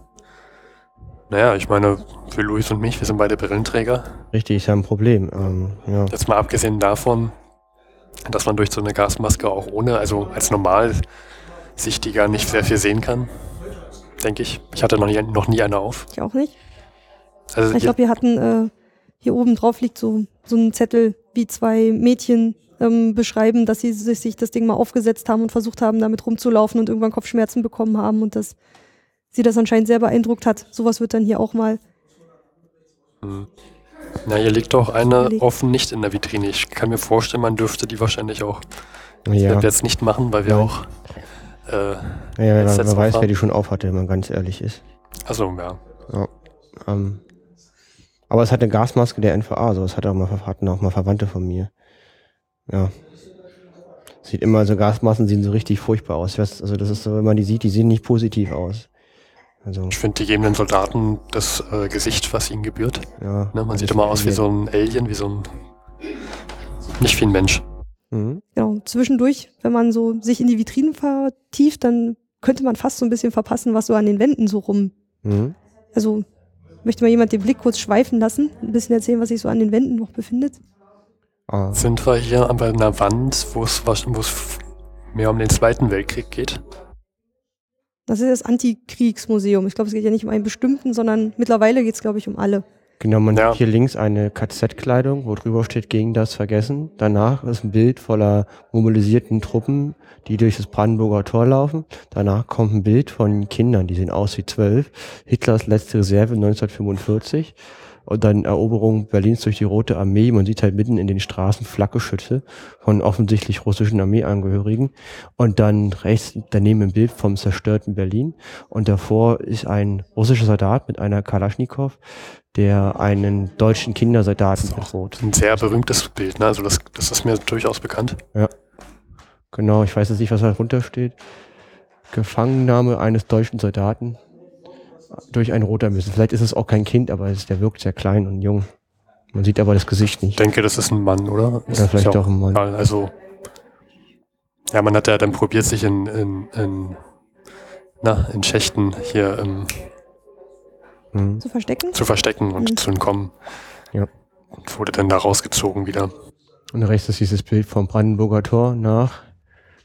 Naja, ich meine, für Luis und mich, wir sind beide Brillenträger. Richtig, ist ja ein Problem. Ähm, ja. Jetzt mal abgesehen davon, dass man durch so eine Gasmaske auch ohne, also als Normalsichtiger nicht sehr viel sehen kann, denke ich. Ich hatte noch nie, noch nie eine auf. Ich auch nicht. Also Ich glaube, wir hatten äh, hier oben drauf liegt so, so ein Zettel, wie zwei Mädchen ähm, beschreiben, dass sie sich, sich das Ding mal aufgesetzt haben und versucht haben, damit rumzulaufen und irgendwann Kopfschmerzen bekommen haben und dass sie das anscheinend sehr beeindruckt hat. Sowas wird dann hier auch mal. hm. na, hier liegt auch eine Liegt. offen nicht in der Vitrine. Ich kann mir vorstellen, man dürfte die wahrscheinlich auch Ja, jetzt nicht machen, weil wir Nein. auch. Äh, ja wer, Jetzt wer weiß, wer die schon aufhatte, wenn man ganz ehrlich ist. also ja. Ähm, aber es hat eine Gasmaske der NVA, so das hat auch mal, hatten auch mal Verwandte von mir. Ja. Sieht immer, so Gasmasken sehen so richtig furchtbar aus. Weiß, Also das ist so, wenn man die sieht, die sehen nicht positiv aus. Also, Ich finde, die geben den Soldaten das äh, Gesicht, was ihnen gebührt. ja. Ne? Man sieht immer aus wie so ein Alien, wie so ein. Nicht wie ein Mensch. Mhm. Genau, zwischendurch, wenn man so sich in die Vitrinen vertieft, dann könnte man fast so ein bisschen verpassen, was so an den Wänden so rum. Mhm. Also möchte mal jemand den Blick kurz schweifen lassen, ein bisschen erzählen, was sich so an den Wänden noch befindet. Ah, Sind wir hier an einer Wand, wo es mehr um den Zweiten Weltkrieg geht? Das ist das Antikriegsmuseum. Ich glaube, es geht ja nicht um einen bestimmten, sondern mittlerweile geht es, glaube ich, um alle. Genau, man Ja. sieht hier links eine KZ-Kleidung, wo drüber steht, gegen das Vergessen. Danach ist ein Bild voller mobilisierten Truppen, die durch das Brandenburger Tor laufen. Danach kommt ein Bild von Kindern, die sehen aus wie zwölf. Hitlers letzte Reserve 1945. Und dann Eroberung Berlins durch die Rote Armee. Man sieht halt mitten in den Straßen Flakgeschütze von offensichtlich russischen Armeeangehörigen. Und dann rechts daneben ein Bild vom zerstörten Berlin. Und davor ist ein russischer Soldat mit einer Kalaschnikow, der einen deutschen Kindersoldaten bedroht. Ein sehr berühmtes Bild, ne? Also das, das ist mir durchaus bekannt. Genau, ich weiß jetzt nicht, was da drunter steht. Gefangennahme eines deutschen Soldaten durch einen Rotarmee. Vielleicht ist es auch kein Kind, aber es, der wirkt sehr klein und jung. Man sieht aber das Gesicht Ich nicht. denke, das ist ein Mann, oder? Oder vielleicht Ist ja auch ein Mann. Also, ja, man hat ja dann probiert, sich in, in, in, na, in Schächten hier ähm, Mhm. Zu verstecken? zu verstecken und Mhm. zu entkommen. Ja. Und wurde dann da rausgezogen wieder. Und rechts ist dieses Bild vom Brandenburger Tor nach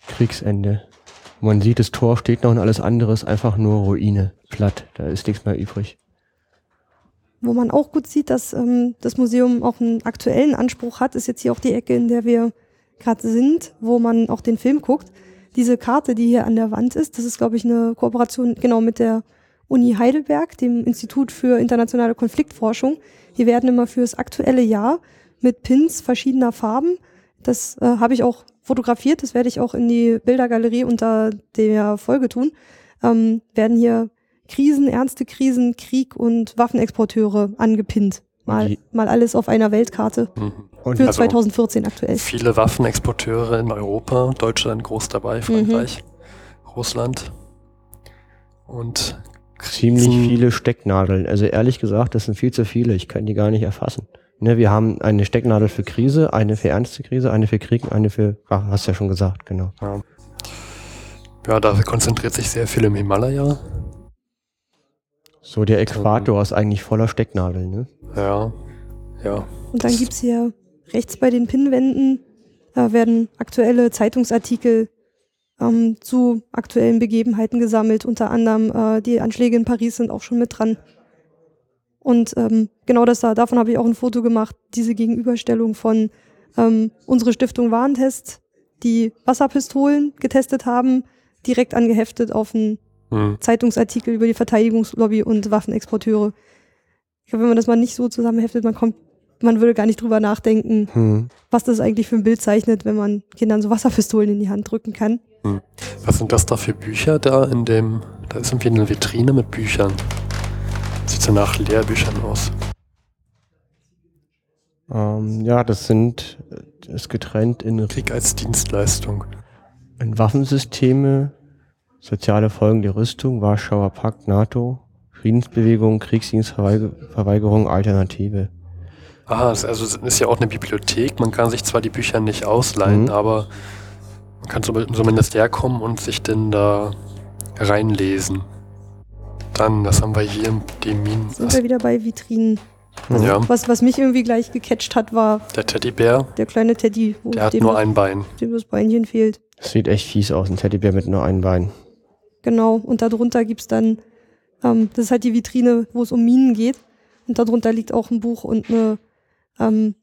Kriegsende. Man sieht, das Tor steht noch und alles andere ist einfach nur Ruine, platt. Da ist nichts mehr übrig. Wo man auch gut sieht, dass ähm, das Museum auch einen aktuellen Anspruch hat, ist jetzt hier auch die Ecke, in der wir gerade sind, wo man auch den Film guckt. Diese Karte, die hier an der Wand ist, das ist, glaube ich, eine Kooperation genau mit der Uni Heidelberg, dem Institut für internationale Konfliktforschung. Hier werden immer fürs aktuelle Jahr mit Pins verschiedener Farben, das äh, habe ich auch fotografiert, das werde ich auch in die Bildergalerie unter der Folge tun, ähm, werden hier Krisen, ernste Krisen, Krieg und Waffenexporteure angepinnt. Mal, Die- mal alles auf einer Weltkarte. Mhm. Und Für Also- 2014 aktuell. Viele Waffenexporteure in Europa, Deutschland groß dabei, Frankreich, Russland und ziemlich viele Stecknadeln. Also ehrlich gesagt, das sind viel zu viele. Ich kann die gar nicht erfassen. Ne, wir haben eine Stecknadel für Krise, eine für ernste Krise, eine für Krieg, eine für, ach, hast ja schon gesagt, genau. Ja. ja, da konzentriert sich sehr viel im Himalaya. So, der Äquator ist eigentlich voller Stecknadeln, ne? Ja, ja. Und dann gibt's hier rechts bei den Pinnwänden äh, werden aktuelle Zeitungsartikel ähm, zu aktuellen Begebenheiten gesammelt. Unter anderem äh, die Anschläge in Paris sind auch schon mit dran. Und ähm, genau das da, davon habe ich auch ein Foto gemacht, diese Gegenüberstellung von ähm, unsere Stiftung Warentest, die Wasserpistolen getestet haben, direkt angeheftet auf einen Hm. Zeitungsartikel über die Verteidigungslobby und Waffenexporteure. Ich glaube, wenn man das mal nicht so zusammenheftet, man kommt, man würde gar nicht drüber nachdenken, Hm. was das eigentlich für ein Bild zeichnet, wenn man Kindern so Wasserpistolen in die Hand drücken kann. Was sind das da für Bücher da in dem, da ist irgendwie eine Vitrine mit Büchern. Sieht so nach Lehrbüchern aus. Ähm, ja, das sind, äh, ist getrennt in, Krieg als Dienstleistung. in Waffensysteme, soziale Folgen der Rüstung, Warschauer Pakt, NATO, Friedensbewegung, Kriegsdienstverweigerung, Alternative. Ah, es- also es ist ja auch eine Bibliothek. Man kann sich zwar die Bücher nicht ausleihen, Mhm. aber man kann zum- zumindest herkommen und sich denn da reinlesen. Dann, das haben wir hier, die Minen. Sind wir wieder bei Vitrinen. Mhm. Ja, Was, was mich irgendwie gleich gecatcht hat, war der Teddybär, der kleine Teddy, wo der hat nur ein Bein. dem das Beinchen fehlt. Das sieht echt fies aus, ein Teddybär mit nur einem Bein. Genau. Und darunter gibt's dann, ähm, das ist halt die Vitrine, wo es um Minen geht. Und darunter liegt auch ein Buch und eine ähm,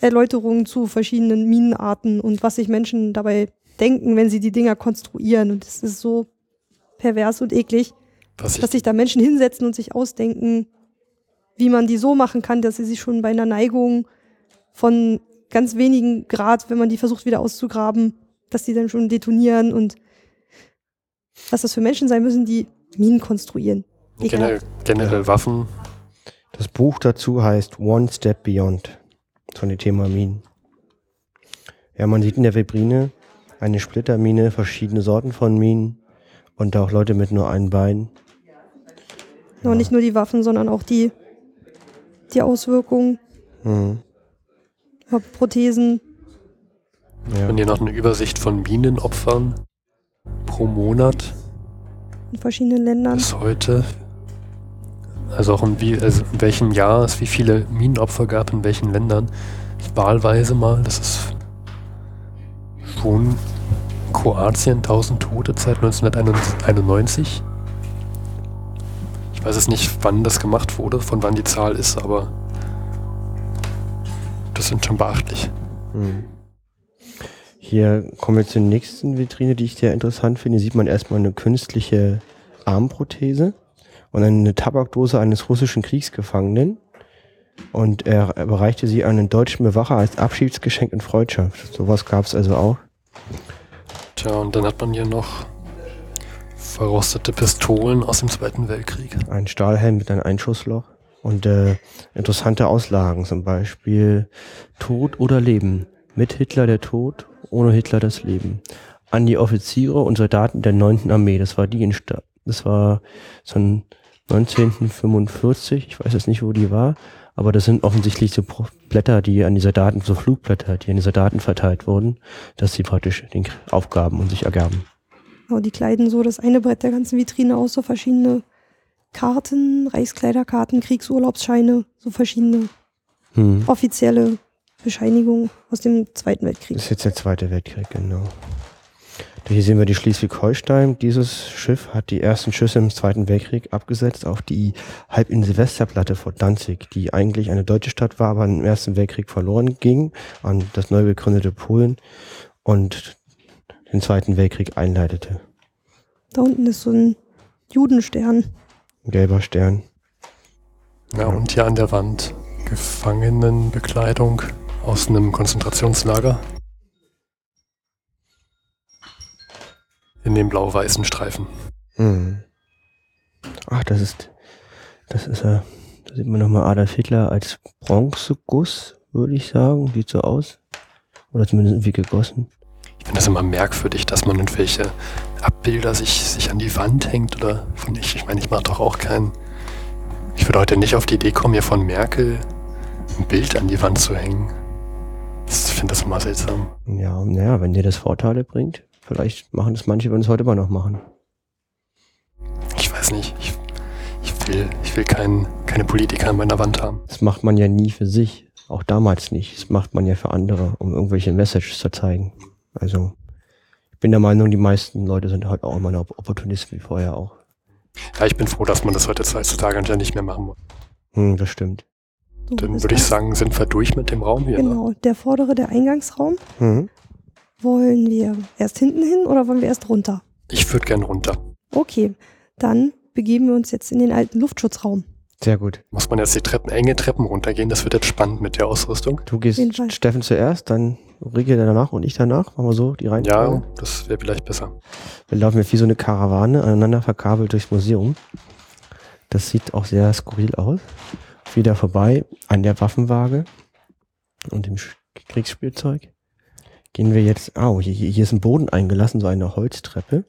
Erläuterung zu verschiedenen Minenarten und was sich Menschen dabei denken, wenn sie die Dinger konstruieren. Und das ist so pervers und eklig, Was dass sich da Menschen hinsetzen und sich ausdenken, wie man die so machen kann, dass sie sich schon bei einer Neigung von ganz wenigen Grad, wenn man die versucht wieder auszugraben, dass die dann schon detonieren und was das für Menschen sein müssen, die Minen konstruieren. generell, generell Waffen. Das Buch dazu heißt One Step Beyond von dem Thema Minen. Ja, man sieht in der Vibrine eine Splittermine, verschiedene Sorten von Minen und auch Leute mit nur einem Bein. Und nicht nur die Waffen, sondern auch die, die Auswirkungen, Mhm. Prothesen. Ja. Und hier noch eine Übersicht von Minenopfern pro Monat in verschiedenen Ländern. bis heute. Also auch in, wie, also in welchem Jahr es wie viele Minenopfer gab, in welchen Ländern. Wahlweise mal, das ist schon Kroatien, 1000 Tote seit 1991. Ich weiß jetzt nicht, wann das gemacht wurde, von wann die Zahl ist, aber das sind schon beachtlich. Hm. Hier kommen wir zur nächsten Vitrine, die ich sehr interessant finde. Hier sieht man erstmal eine künstliche Armprothese und eine Tabakdose eines russischen Kriegsgefangenen. Und er überreichte sie an einen deutschen Bewacher als Abschiedsgeschenk in Freundschaft. Sowas gab es also auch. Tja, und dann hat man hier noch verrostete Pistolen aus dem Zweiten Weltkrieg. Ein Stahlhelm mit einem Einschussloch. Und äh, interessante Auslagen, zum Beispiel Tod oder Leben. Mit Hitler der Tod, ohne Hitler das Leben. An die Offiziere und Soldaten der 9. Armee. Das war die in Sta das war so 1945, ich weiß jetzt nicht, wo die war, aber das sind offensichtlich so Blätter, die an die Soldaten, so Flugblätter, die an die Soldaten verteilt wurden, dass sie praktisch den Aufgaben und sich ergaben. Genau, die kleiden so das eine Brett der ganzen Vitrine aus, so verschiedene Karten, Reichskleiderkarten, Kriegsurlaubsscheine, so verschiedene hm. offizielle Bescheinigungen aus dem Zweiten Weltkrieg. Das ist jetzt der Zweite Weltkrieg, genau. Hier sehen wir die Schleswig-Holstein. Dieses Schiff hat die ersten Schüsse im Zweiten Weltkrieg abgesetzt auf die Halbinsel Westerplatte vor Danzig, die eigentlich eine deutsche Stadt war, aber im Ersten Weltkrieg verloren ging an das neu gegründete Polen und den Zweiten Weltkrieg einleitete. Da unten ist so ein Judenstern. Ein gelber Stern. Ja, und hier an der Wand Gefangenenbekleidung aus einem Konzentrationslager. in dem blau-weißen Streifen. Hm. Ach, das ist, das ist ja, da sieht man nochmal Adolf Hitler als Bronzeguss, würde ich sagen. Sieht so aus. Oder zumindest wie gegossen. Ich finde das immer merkwürdig, dass man irgendwelche Abbilder sich, sich an die Wand hängt oder von ich. Ich meine, ich mache doch auch keinen. Ich würde heute nicht auf die Idee kommen, mir von Merkel ein Bild an die Wand zu hängen. Ich finde das immer seltsam. Ja, naja, wenn dir das Vorteile bringt. Vielleicht machen das manche, wenn es heute immer noch machen. Ich weiß nicht. Ich, ich will, ich will kein, keine Politiker an meiner Wand haben. Das macht man ja nie für sich. Auch damals nicht. Das macht man ja für andere, um irgendwelche Messages zu zeigen. Also, ich bin der Meinung, die meisten Leute sind halt auch immer noch Opportunisten wie vorher auch. Ja, ich bin froh, dass man das heute heutzutage anscheinend nicht mehr machen muss. Hm, das stimmt. So, Dann würde ich sagen, sind wir durch mit dem Raum hier. Ne? Genau, ne? der vordere, der Eingangsraum. Mhm. Wollen wir erst hinten hin oder wollen wir erst runter? Ich würde gern runter. Okay, dann begeben wir uns jetzt in den alten Luftschutzraum. Sehr gut. Muss man jetzt die Treppen, enge Treppen runtergehen? Das wird jetzt spannend mit der Ausrüstung. Du gehst Steffen zuerst, dann Rieke danach und ich danach. Machen wir so die Reihenfolge. Ja, das wäre vielleicht besser. Wir laufen jetzt wie so eine Karawane aneinander verkabelt durchs Museum. Das sieht auch sehr skurril aus. Wieder vorbei an der Waffenwaage und dem Kriegsspielzeug gehen wir jetzt, oh, hier, hier ist ein Boden eingelassen, so eine Holztreppe.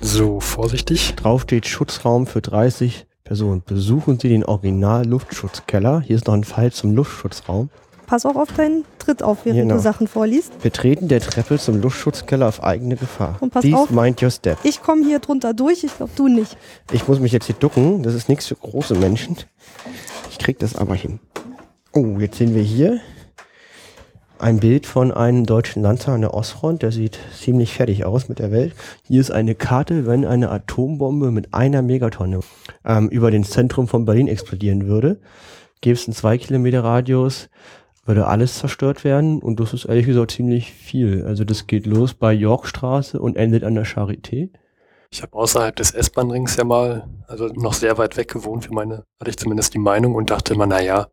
So, vorsichtig. Drauf steht Schutzraum für 30 Personen. Besuchen Sie den Original-Luftschutzkeller. Hier ist noch ein Pfeil zum Luftschutzraum. Pass auch auf deinen Tritt auf, während genau. du Sachen vorliest. Wir treten der Treppe zum Luftschutzkeller auf eigene Gefahr. Und pass Please auf, mind your step. Ich komme hier drunter durch, ich glaube du nicht. Ich muss mich jetzt hier ducken, das ist nichts für große Menschen. Ich krieg das aber hin. Oh, jetzt sehen wir hier ein Bild von einem deutschen Lanzer an der Ostfront, der sieht ziemlich fertig aus mit der Welt. Hier ist eine Karte, wenn eine Atombombe mit einer Megatonne ähm, über den Zentrum von Berlin explodieren würde, gäbe es einen zwei Kilometer Radius, würde alles zerstört werden und das ist ehrlich gesagt ziemlich viel. Also das geht los bei Yorkstraße und endet an der Charité. Ich habe außerhalb des S-Bahn-Rings ja mal, also noch sehr weit weg gewohnt für meine, hatte ich zumindest die Meinung und dachte immer, naja,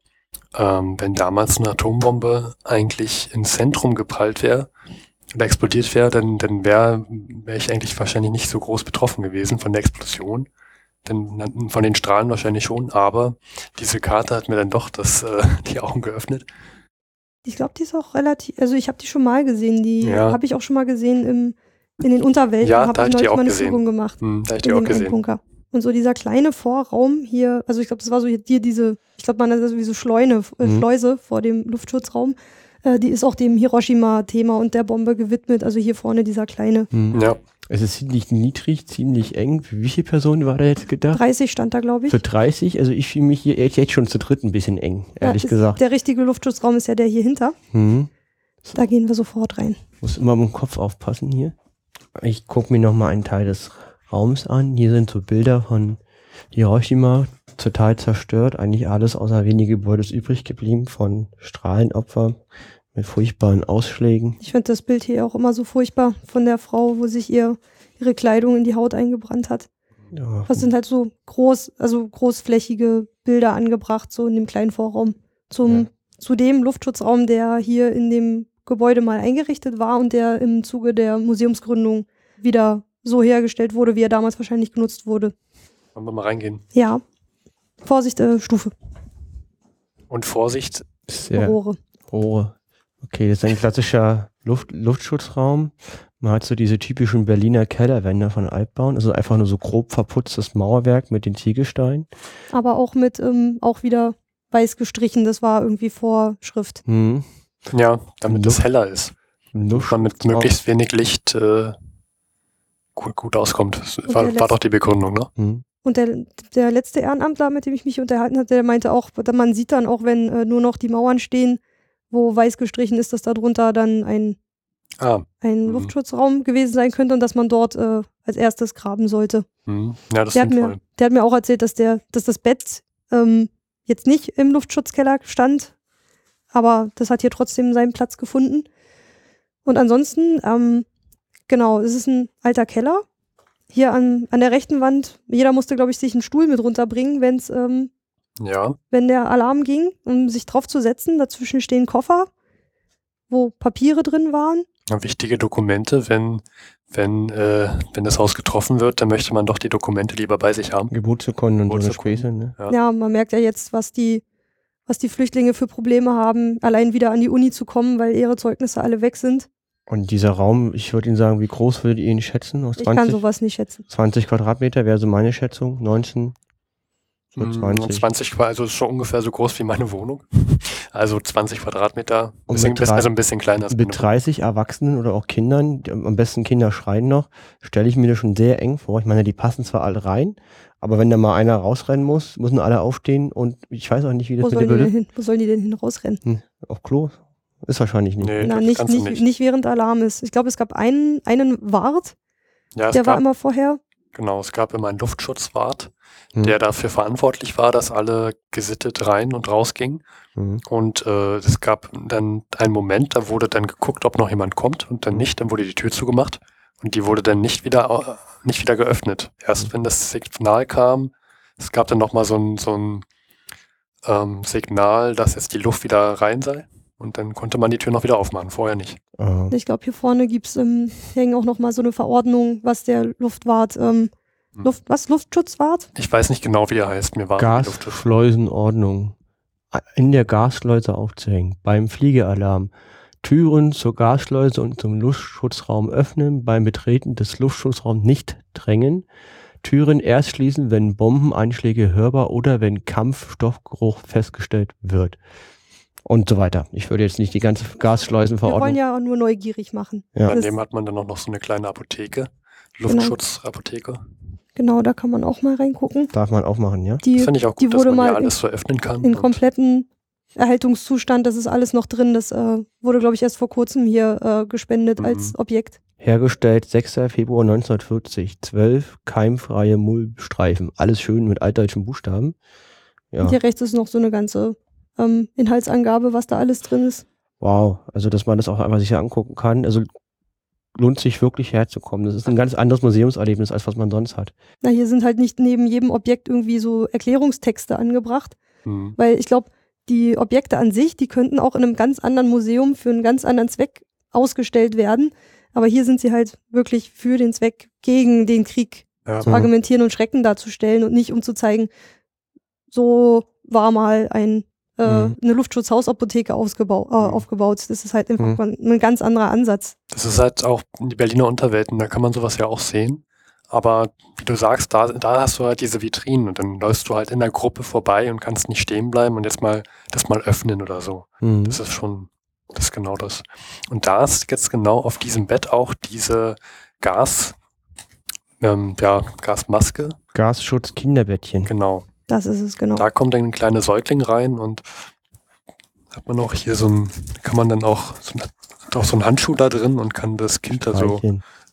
ähm, wenn damals eine Atombombe eigentlich ins Zentrum geprallt wäre oder explodiert wäre, dann, dann wäre wär ich eigentlich wahrscheinlich nicht so groß betroffen gewesen von der Explosion. Denn von den Strahlen wahrscheinlich schon, aber diese Karte hat mir dann doch das, äh, die Augen geöffnet. Ich glaube, die ist auch relativ, also ich habe die schon mal gesehen, die ja. habe ich auch schon mal gesehen im, in den Unterwelten, ja, habe ich, ich mal eine gesehen. Führung gemacht. Hm, da habe ich die auch gesehen. Endbunker. Und so dieser kleine Vorraum hier, also ich glaube, das war so hier diese, ich glaube, man hat das wie so Schleune, äh, mhm. Schleuse vor dem Luftschutzraum. Äh, die ist auch dem Hiroshima-Thema und der Bombe gewidmet. Also hier vorne dieser kleine. Mhm. Ja. Es ist ziemlich niedrig, ziemlich eng. Für wie viele Personen war da jetzt gedacht? 30 stand da, glaube ich. Für 30? Also ich fühle mich hier jetzt schon zu dritt ein bisschen eng, ehrlich ja, gesagt. Der richtige Luftschutzraum ist ja der hier hinter. Mhm. Da gehen wir sofort rein. Muss immer mit dem Kopf aufpassen hier. Ich gucke mir nochmal einen Teil des Raums an. Hier sind so Bilder von Hiroshima total zerstört, eigentlich alles außer wenige Gebäude ist übrig geblieben von Strahlenopfer mit furchtbaren Ausschlägen. Ich finde das Bild hier auch immer so furchtbar von der Frau, wo sich ihr ihre Kleidung in die Haut eingebrannt hat. Ja, Das sind halt so groß, also großflächige Bilder angebracht, so in dem kleinen Vorraum. Zum, Ja. Zu dem Luftschutzraum, der hier in dem Gebäude mal eingerichtet war und der im Zuge der Museumsgründung wieder so hergestellt wurde, wie er damals wahrscheinlich genutzt wurde. Wollen wir mal reingehen. Ja. Vorsicht, äh, Stufe, Und Vorsicht, sehr Rohre. Rohre. Okay, das ist ein klassischer Luft, Luftschutzraum. Man hat so diese typischen Berliner Kellerwände von Altbauen. Also einfach nur so grob verputztes Mauerwerk mit den Ziegelsteinen. Aber auch mit, ähm, auch wieder weiß gestrichen, das war irgendwie Vorschrift. Hm. ja, damit es Luft- heller ist. Und man mit möglichst wenig Licht äh, gut, gut auskommt. War, der war letzte- doch die Begründung, ne? Hm. Und der, der letzte Ehrenamtler, mit dem ich mich unterhalten hatte, der meinte auch, man sieht dann auch, wenn äh, nur noch die Mauern stehen, wo weiß gestrichen ist, dass darunter dann ein, Ah, ein Mhm. Luftschutzraum gewesen sein könnte und dass man dort äh, als erstes graben sollte. hm. ja, das Der hat, mir, der hat mir auch erzählt, dass, der, dass das Bett ähm, jetzt nicht im Luftschutzkeller stand, aber das hat hier trotzdem seinen Platz gefunden. Und ansonsten, ähm, genau, es ist ein alter Keller. Hier an, an der rechten Wand, jeder musste, glaube ich, sich einen Stuhl mit runterbringen, wenn es ähm, Ja, wenn der Alarm ging, um sich drauf zu setzen. Dazwischen stehen Koffer, wo Papiere drin waren. wichtige Dokumente, wenn, wenn, äh, wenn das Haus getroffen wird, dann möchte man doch die Dokumente lieber bei sich haben. Geburtsurkunden und so eine Geburtsurkunden. Späße, ne? Ja. Ja, man merkt ja jetzt, was die, was die Flüchtlinge für Probleme haben, allein wieder an die Uni zu kommen, weil ihre Zeugnisse alle weg sind. Und dieser Raum, ich würde Ihnen sagen, wie groß würdet ihr ihn schätzen? Aus Ich kann 20, sowas nicht schätzen. 20 Quadratmeter wäre so meine Schätzung. 19, so Hm, 20. 20 Qua- also ist schon ungefähr so groß wie meine Wohnung. Also 20 Quadratmeter, Und bisschen, drei- also ein bisschen kleiner als Mit 30 Erwachsenen oder auch Kindern, am besten Kinder schreien noch, stelle ich mir das schon sehr eng vor. Ich meine, die passen zwar alle rein, aber wenn da mal einer rausrennen muss, müssen alle aufstehen und ich weiß auch nicht, wie das Wo mit sollen, der die denn Würde. hin, wo sollen die denn hin rausrennen? Auf Klo? Ist wahrscheinlich nicht. Nee, Na, nicht, nicht, nicht. nicht während Alarm ist. Ich glaube, es gab einen, einen Wart, Ja, der war immer vorher. genau, es gab immer einen Luftschutzwart, Hm. der dafür verantwortlich war, dass alle gesittet rein und rausgingen. Mhm. Und äh, es gab dann einen Moment, da wurde dann geguckt, ob noch jemand kommt und dann nicht, dann wurde die Tür zugemacht und die wurde dann nicht wieder, nicht wieder geöffnet. Erst wenn das Signal kam, es gab dann nochmal so ein, so ein ähm, Signal, dass jetzt die Luft wieder rein sei und dann konnte man die Tür noch wieder aufmachen, vorher nicht. Äh, Ich glaube, hier vorne gibt's ähm, hängen auch noch mal so eine Verordnung, was der Luftwart, ähm, Hm. Luft, was, Luftschutzwart? Ich weiß nicht genau, wie er heißt, mir war Gasschleusenordnung. In der Gasschleuse aufzuhängen. Beim Fliegealarm. Türen zur Gasschleuse und zum Luftschutzraum öffnen. Beim Betreten des Luftschutzraums nicht drängen. Türen erst schließen, wenn Bombeneinschläge hörbar oder wenn Kampfstoffgeruch festgestellt wird. Und so weiter. Ich würde jetzt nicht die ganze Wir wollen Gasschleusenverordnung. ja nur neugierig machen. Ja. Daneben hat man dann auch noch so eine kleine Apotheke, Luftschutzapotheke. Genau, da kann man auch mal reingucken. Darf man auch machen, ja? Die Das finde ich auch die gut, dass wurde man mal in- alles öffnen kann. in kompletten Erhaltungszustand, das ist alles noch drin. Das äh, wurde, glaube ich, erst vor kurzem hier äh, gespendet Mhm. als Objekt. Hergestellt 6. Februar 1940. 12 keimfreie Mullstreifen. Alles schön mit altdeutschen Buchstaben. Ja. Und hier rechts ist noch so eine ganze ähm, Inhaltsangabe, was da alles drin ist. Wow. Also, dass man das auch einfach sich hier angucken kann. Also, lohnt sich wirklich herzukommen. Das ist ein ganz anderes Museumserlebnis, als was man sonst hat. Na, hier sind halt nicht neben jedem Objekt irgendwie so Erklärungstexte angebracht, Mhm. weil ich glaube, die Objekte an sich, die könnten auch in einem ganz anderen Museum für einen ganz anderen Zweck ausgestellt werden. Aber hier sind sie halt wirklich für den Zweck gegen den Krieg Ja. zu argumentieren und Schrecken darzustellen und nicht um zu zeigen, so war mal ein, äh, Mhm. eine Luftschutzhausapotheke ausgebau äh, Mhm. aufgebaut. Das ist halt einfach Mhm. mal ein ganz anderer Ansatz. Das ist halt auch die Berliner Unterwelten, da kann man sowas ja auch sehen. Aber wie du sagst, da, da hast du halt diese Vitrinen und dann läufst du halt in der Gruppe vorbei und kannst nicht stehen bleiben und jetzt mal das mal öffnen oder so. Mhm. Das ist schon, das ist genau das. Und da ist jetzt genau auf diesem Bett auch diese Gas, ähm, ja, Gasmaske, Gasschutz Kinderbettchen. genau. Das ist es, genau. Da kommt dann ein kleiner Säugling rein und hat man auch hier so ein, kann man dann auch so, ein- auch so einen Handschuh da drin und kann das Kind da so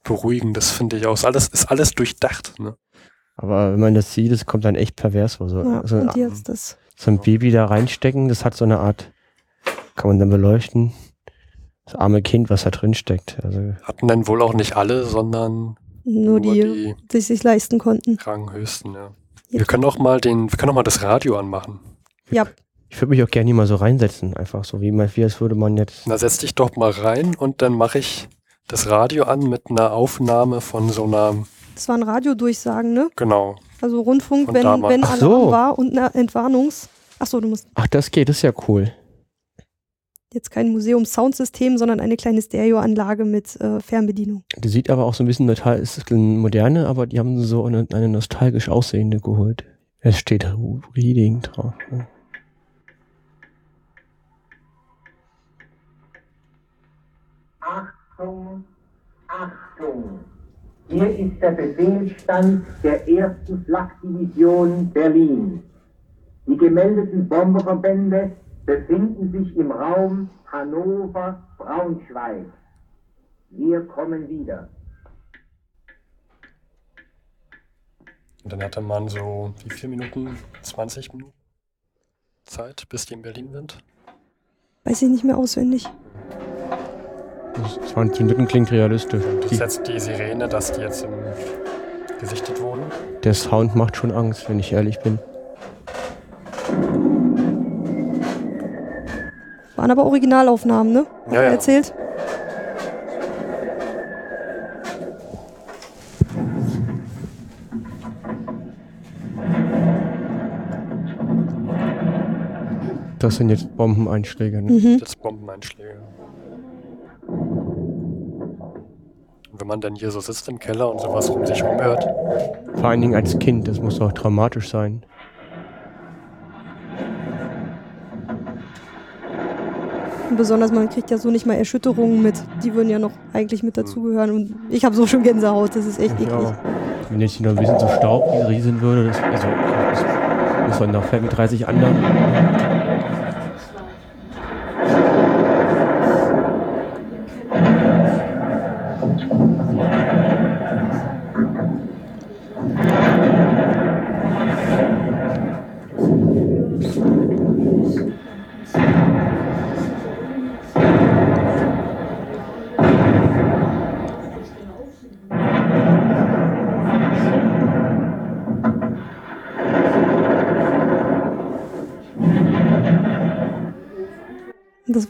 beruhigen. Das finde ich auch. Ist alles, ist alles durchdacht. Ne? Aber wenn man das sieht, das kommt dann echt pervers vor. So, Ja, so, ein, so ein Baby da reinstecken, das hat so eine Art, kann man dann beleuchten. Das arme Kind, was da drin steckt. Also, Hatten dann wohl auch nicht alle, sondern Nur, nur die, die die sich leisten konnten. Ranghöchsten, ja. Wir können auch mal den, wir können auch mal das Radio anmachen. Ja, ich würde mich auch gerne hier mal so reinsetzen, einfach so wie man, wie als würde man jetzt. Na, setz dich doch mal rein und dann mache ich das Radio an mit einer Aufnahme von so einer, das waren Radiodurchsagen, ne? genau. Also Rundfunk, Von wenn, damals. wenn Alarm so. war und eine Entwarnungs. Achso, du musst Ach, das geht, das ist ja cool. Jetzt kein Museum-Soundsystem, sondern eine kleine Stereoanlage mit äh, Fernbedienung. Die sieht aber auch so ein bisschen total, ist ein bisschen moderne, aber die haben so eine, eine nostalgisch aussehende geholt. Es steht Reading drauf. Ne? Achtung, Achtung! Hier ist der Befehlsstand der 1. Flakdivision Berlin. Die gemeldeten Bomberverbände befinden sich im Raum Hannover-Braunschweig. Wir kommen wieder. Und dann hatte man so, wie viele Minuten? 20 Minuten Zeit, bis die in Berlin sind. Weiß ich nicht mehr auswendig. Das 20 Minuten klingt realistisch. Und das Die, ist jetzt die Sirene, dass die jetzt im, gesichtet wurden. der Sound macht schon Angst, wenn ich ehrlich bin. Waren aber Originalaufnahmen, ne? Hat Ja, er ja. Erzählt. Das sind jetzt Bombeneinschläge. Ne? Mhm. Das Bombeneinschläge. Und wenn man dann hier so sitzt im Keller und sowas um sich rumhört, Vor allen Dingen als Kind, das muss doch dramatisch sein. Und besonders, man kriegt ja so nicht mal Erschütterungen mit. Die würden ja noch eigentlich mit dazugehören. Und ich habe so schon Gänsehaut. Das ist echt eklig. Ja. Wenn jetzt hier noch ein bisschen so Staub rieseln würde, das, also, das muss man noch fällt mit 30 anderen.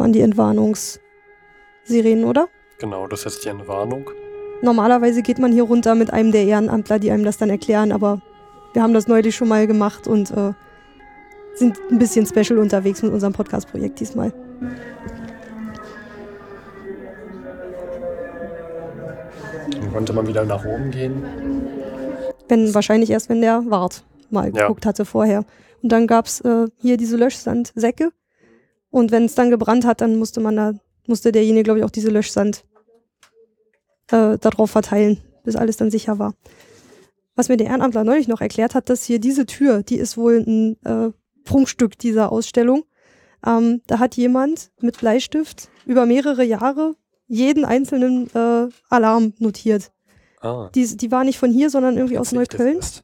Waren die Entwarnungssirenen, oder? genau, das ist die Entwarnung. Normalerweise geht man hier runter mit einem der Ehrenamtler, die einem das dann erklären, aber wir haben das neulich schon mal gemacht und äh, sind ein bisschen special unterwegs mit unserem Podcast-Projekt diesmal. Dann konnte man wieder nach oben gehen. Wenn, wahrscheinlich erst, wenn der Wart mal Ja. geguckt hatte vorher. Und dann gab es äh, hier diese Löschsandsäcke. Und wenn es dann gebrannt hat, dann musste man da, musste derjenige, glaube ich, auch diese Löschsand äh, darauf verteilen, bis alles dann sicher war. Was mir der Ehrenamtler neulich noch erklärt hat, dass hier diese Tür, die ist wohl ein äh, Prunkstück dieser Ausstellung. Ähm, da hat jemand mit Bleistift über mehrere Jahre jeden einzelnen äh, Alarm notiert. Ah, Die, die war nicht von hier, sondern irgendwie aus das Neukölln. ist-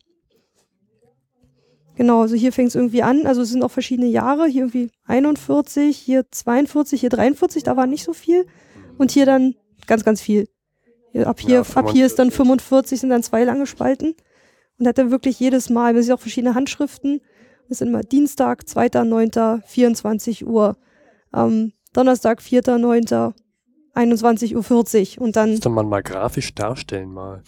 Genau, also hier fängt es irgendwie an. Also es sind auch verschiedene Jahre. Hier irgendwie 41, hier 42, hier 43, da war nicht so viel. Und hier dann ganz, ganz viel. Hier, ab, hier, Ja, ab hier ist dann 45, sind dann zwei lange Spalten. Und hat er wirklich jedes Mal, es sind auch verschiedene Handschriften. Das sind immer Dienstag, 2.9., 24 Uhr. Ähm, Donnerstag, 4.9., 21.40 Uhr. Und dann Müsste man mal grafisch darstellen mal.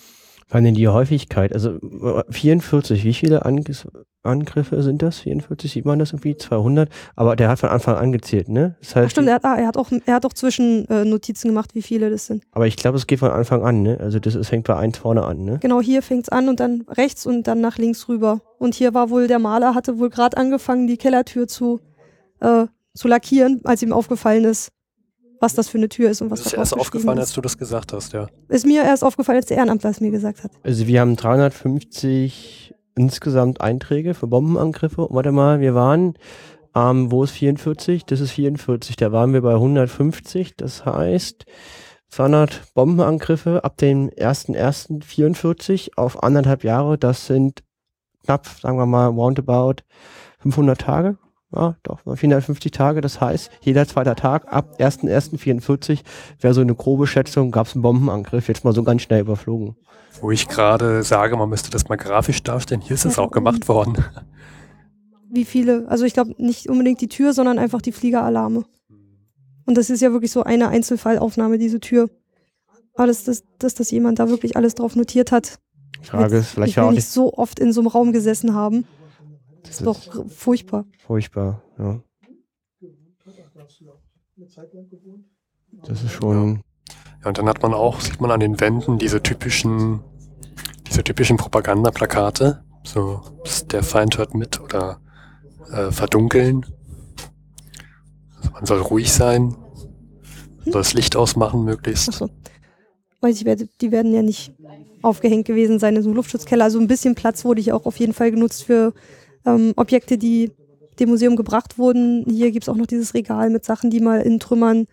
Wann denn die Häufigkeit? Also äh, 44, wie viele Angriff, Angriffe sind das? 44, sieht man das irgendwie? 200? Aber der hat von Anfang an gezählt, ne? Das heißt, Ach stimmt, er hat, ah, er hat auch, er hat auch Zwischennotizen äh, Notizen gemacht, wie viele das sind. aber ich glaube, es geht von Anfang an, ne? Also das ist, fängt bei 1 vorne an, ne? Genau, hier fängt's an und dann rechts und dann nach links rüber. Und hier war wohl, der Maler hatte wohl gerade angefangen, die Kellertür zu, äh, zu lackieren, als ihm aufgefallen ist, was das für eine Tür ist und was Das ist da erst aufgefallen, geschrieben als du das gesagt hast, ja. ist. Ist mir erst aufgefallen, als der Ehrenamtler es mir gesagt hat. Also wir haben 350 insgesamt Einträge für Bombenangriffe. Warte mal, wir waren, ähm, wo ist 44? Das ist 44. Da waren wir bei 150. Das heißt 200 Bombenangriffe ab dem 1.1.44 auf anderthalb Jahre. Das sind knapp, sagen wir mal, roundabout 500 Tage. Ja, doch, 450 Tage. Das heißt, jeder zweite Tag ab 1.1.44 wäre so eine grobe Schätzung, gab es einen Bombenangriff, jetzt mal so ganz schnell überflogen. Wo ich gerade sage, man müsste das mal grafisch darstellen. Hier ist es auch gemacht worden. Wie viele? Also ich glaube nicht unbedingt die Tür, sondern einfach die Fliegeralarme. Und das ist ja wirklich so eine Einzelfallaufnahme, diese Tür. Aber dass, dass, dass das jemand da wirklich alles drauf notiert hat. Frage ist, vielleicht ich will auch nicht so oft in so einem Raum gesessen haben. Das ist doch furchtbar. furchtbar. Ja. Das ist schon. Ja, und dann hat man auch, sieht man an den Wänden diese typischen, diese typischen Propagandaplakate. So, der Feind hört mit oder äh, verdunkeln. Also man soll ruhig sein. Man soll das Licht ausmachen möglichst. Achso. Ich, werde- die werden ja nicht aufgehängt gewesen sein in so einem Luftschutzkeller. Also ein bisschen Platz wurde hier auch auf jeden Fall genutzt für ähm, Objekte, die dem Museum gebracht wurden. Hier gibt es auch noch dieses Regal mit Sachen, die mal in Trümmern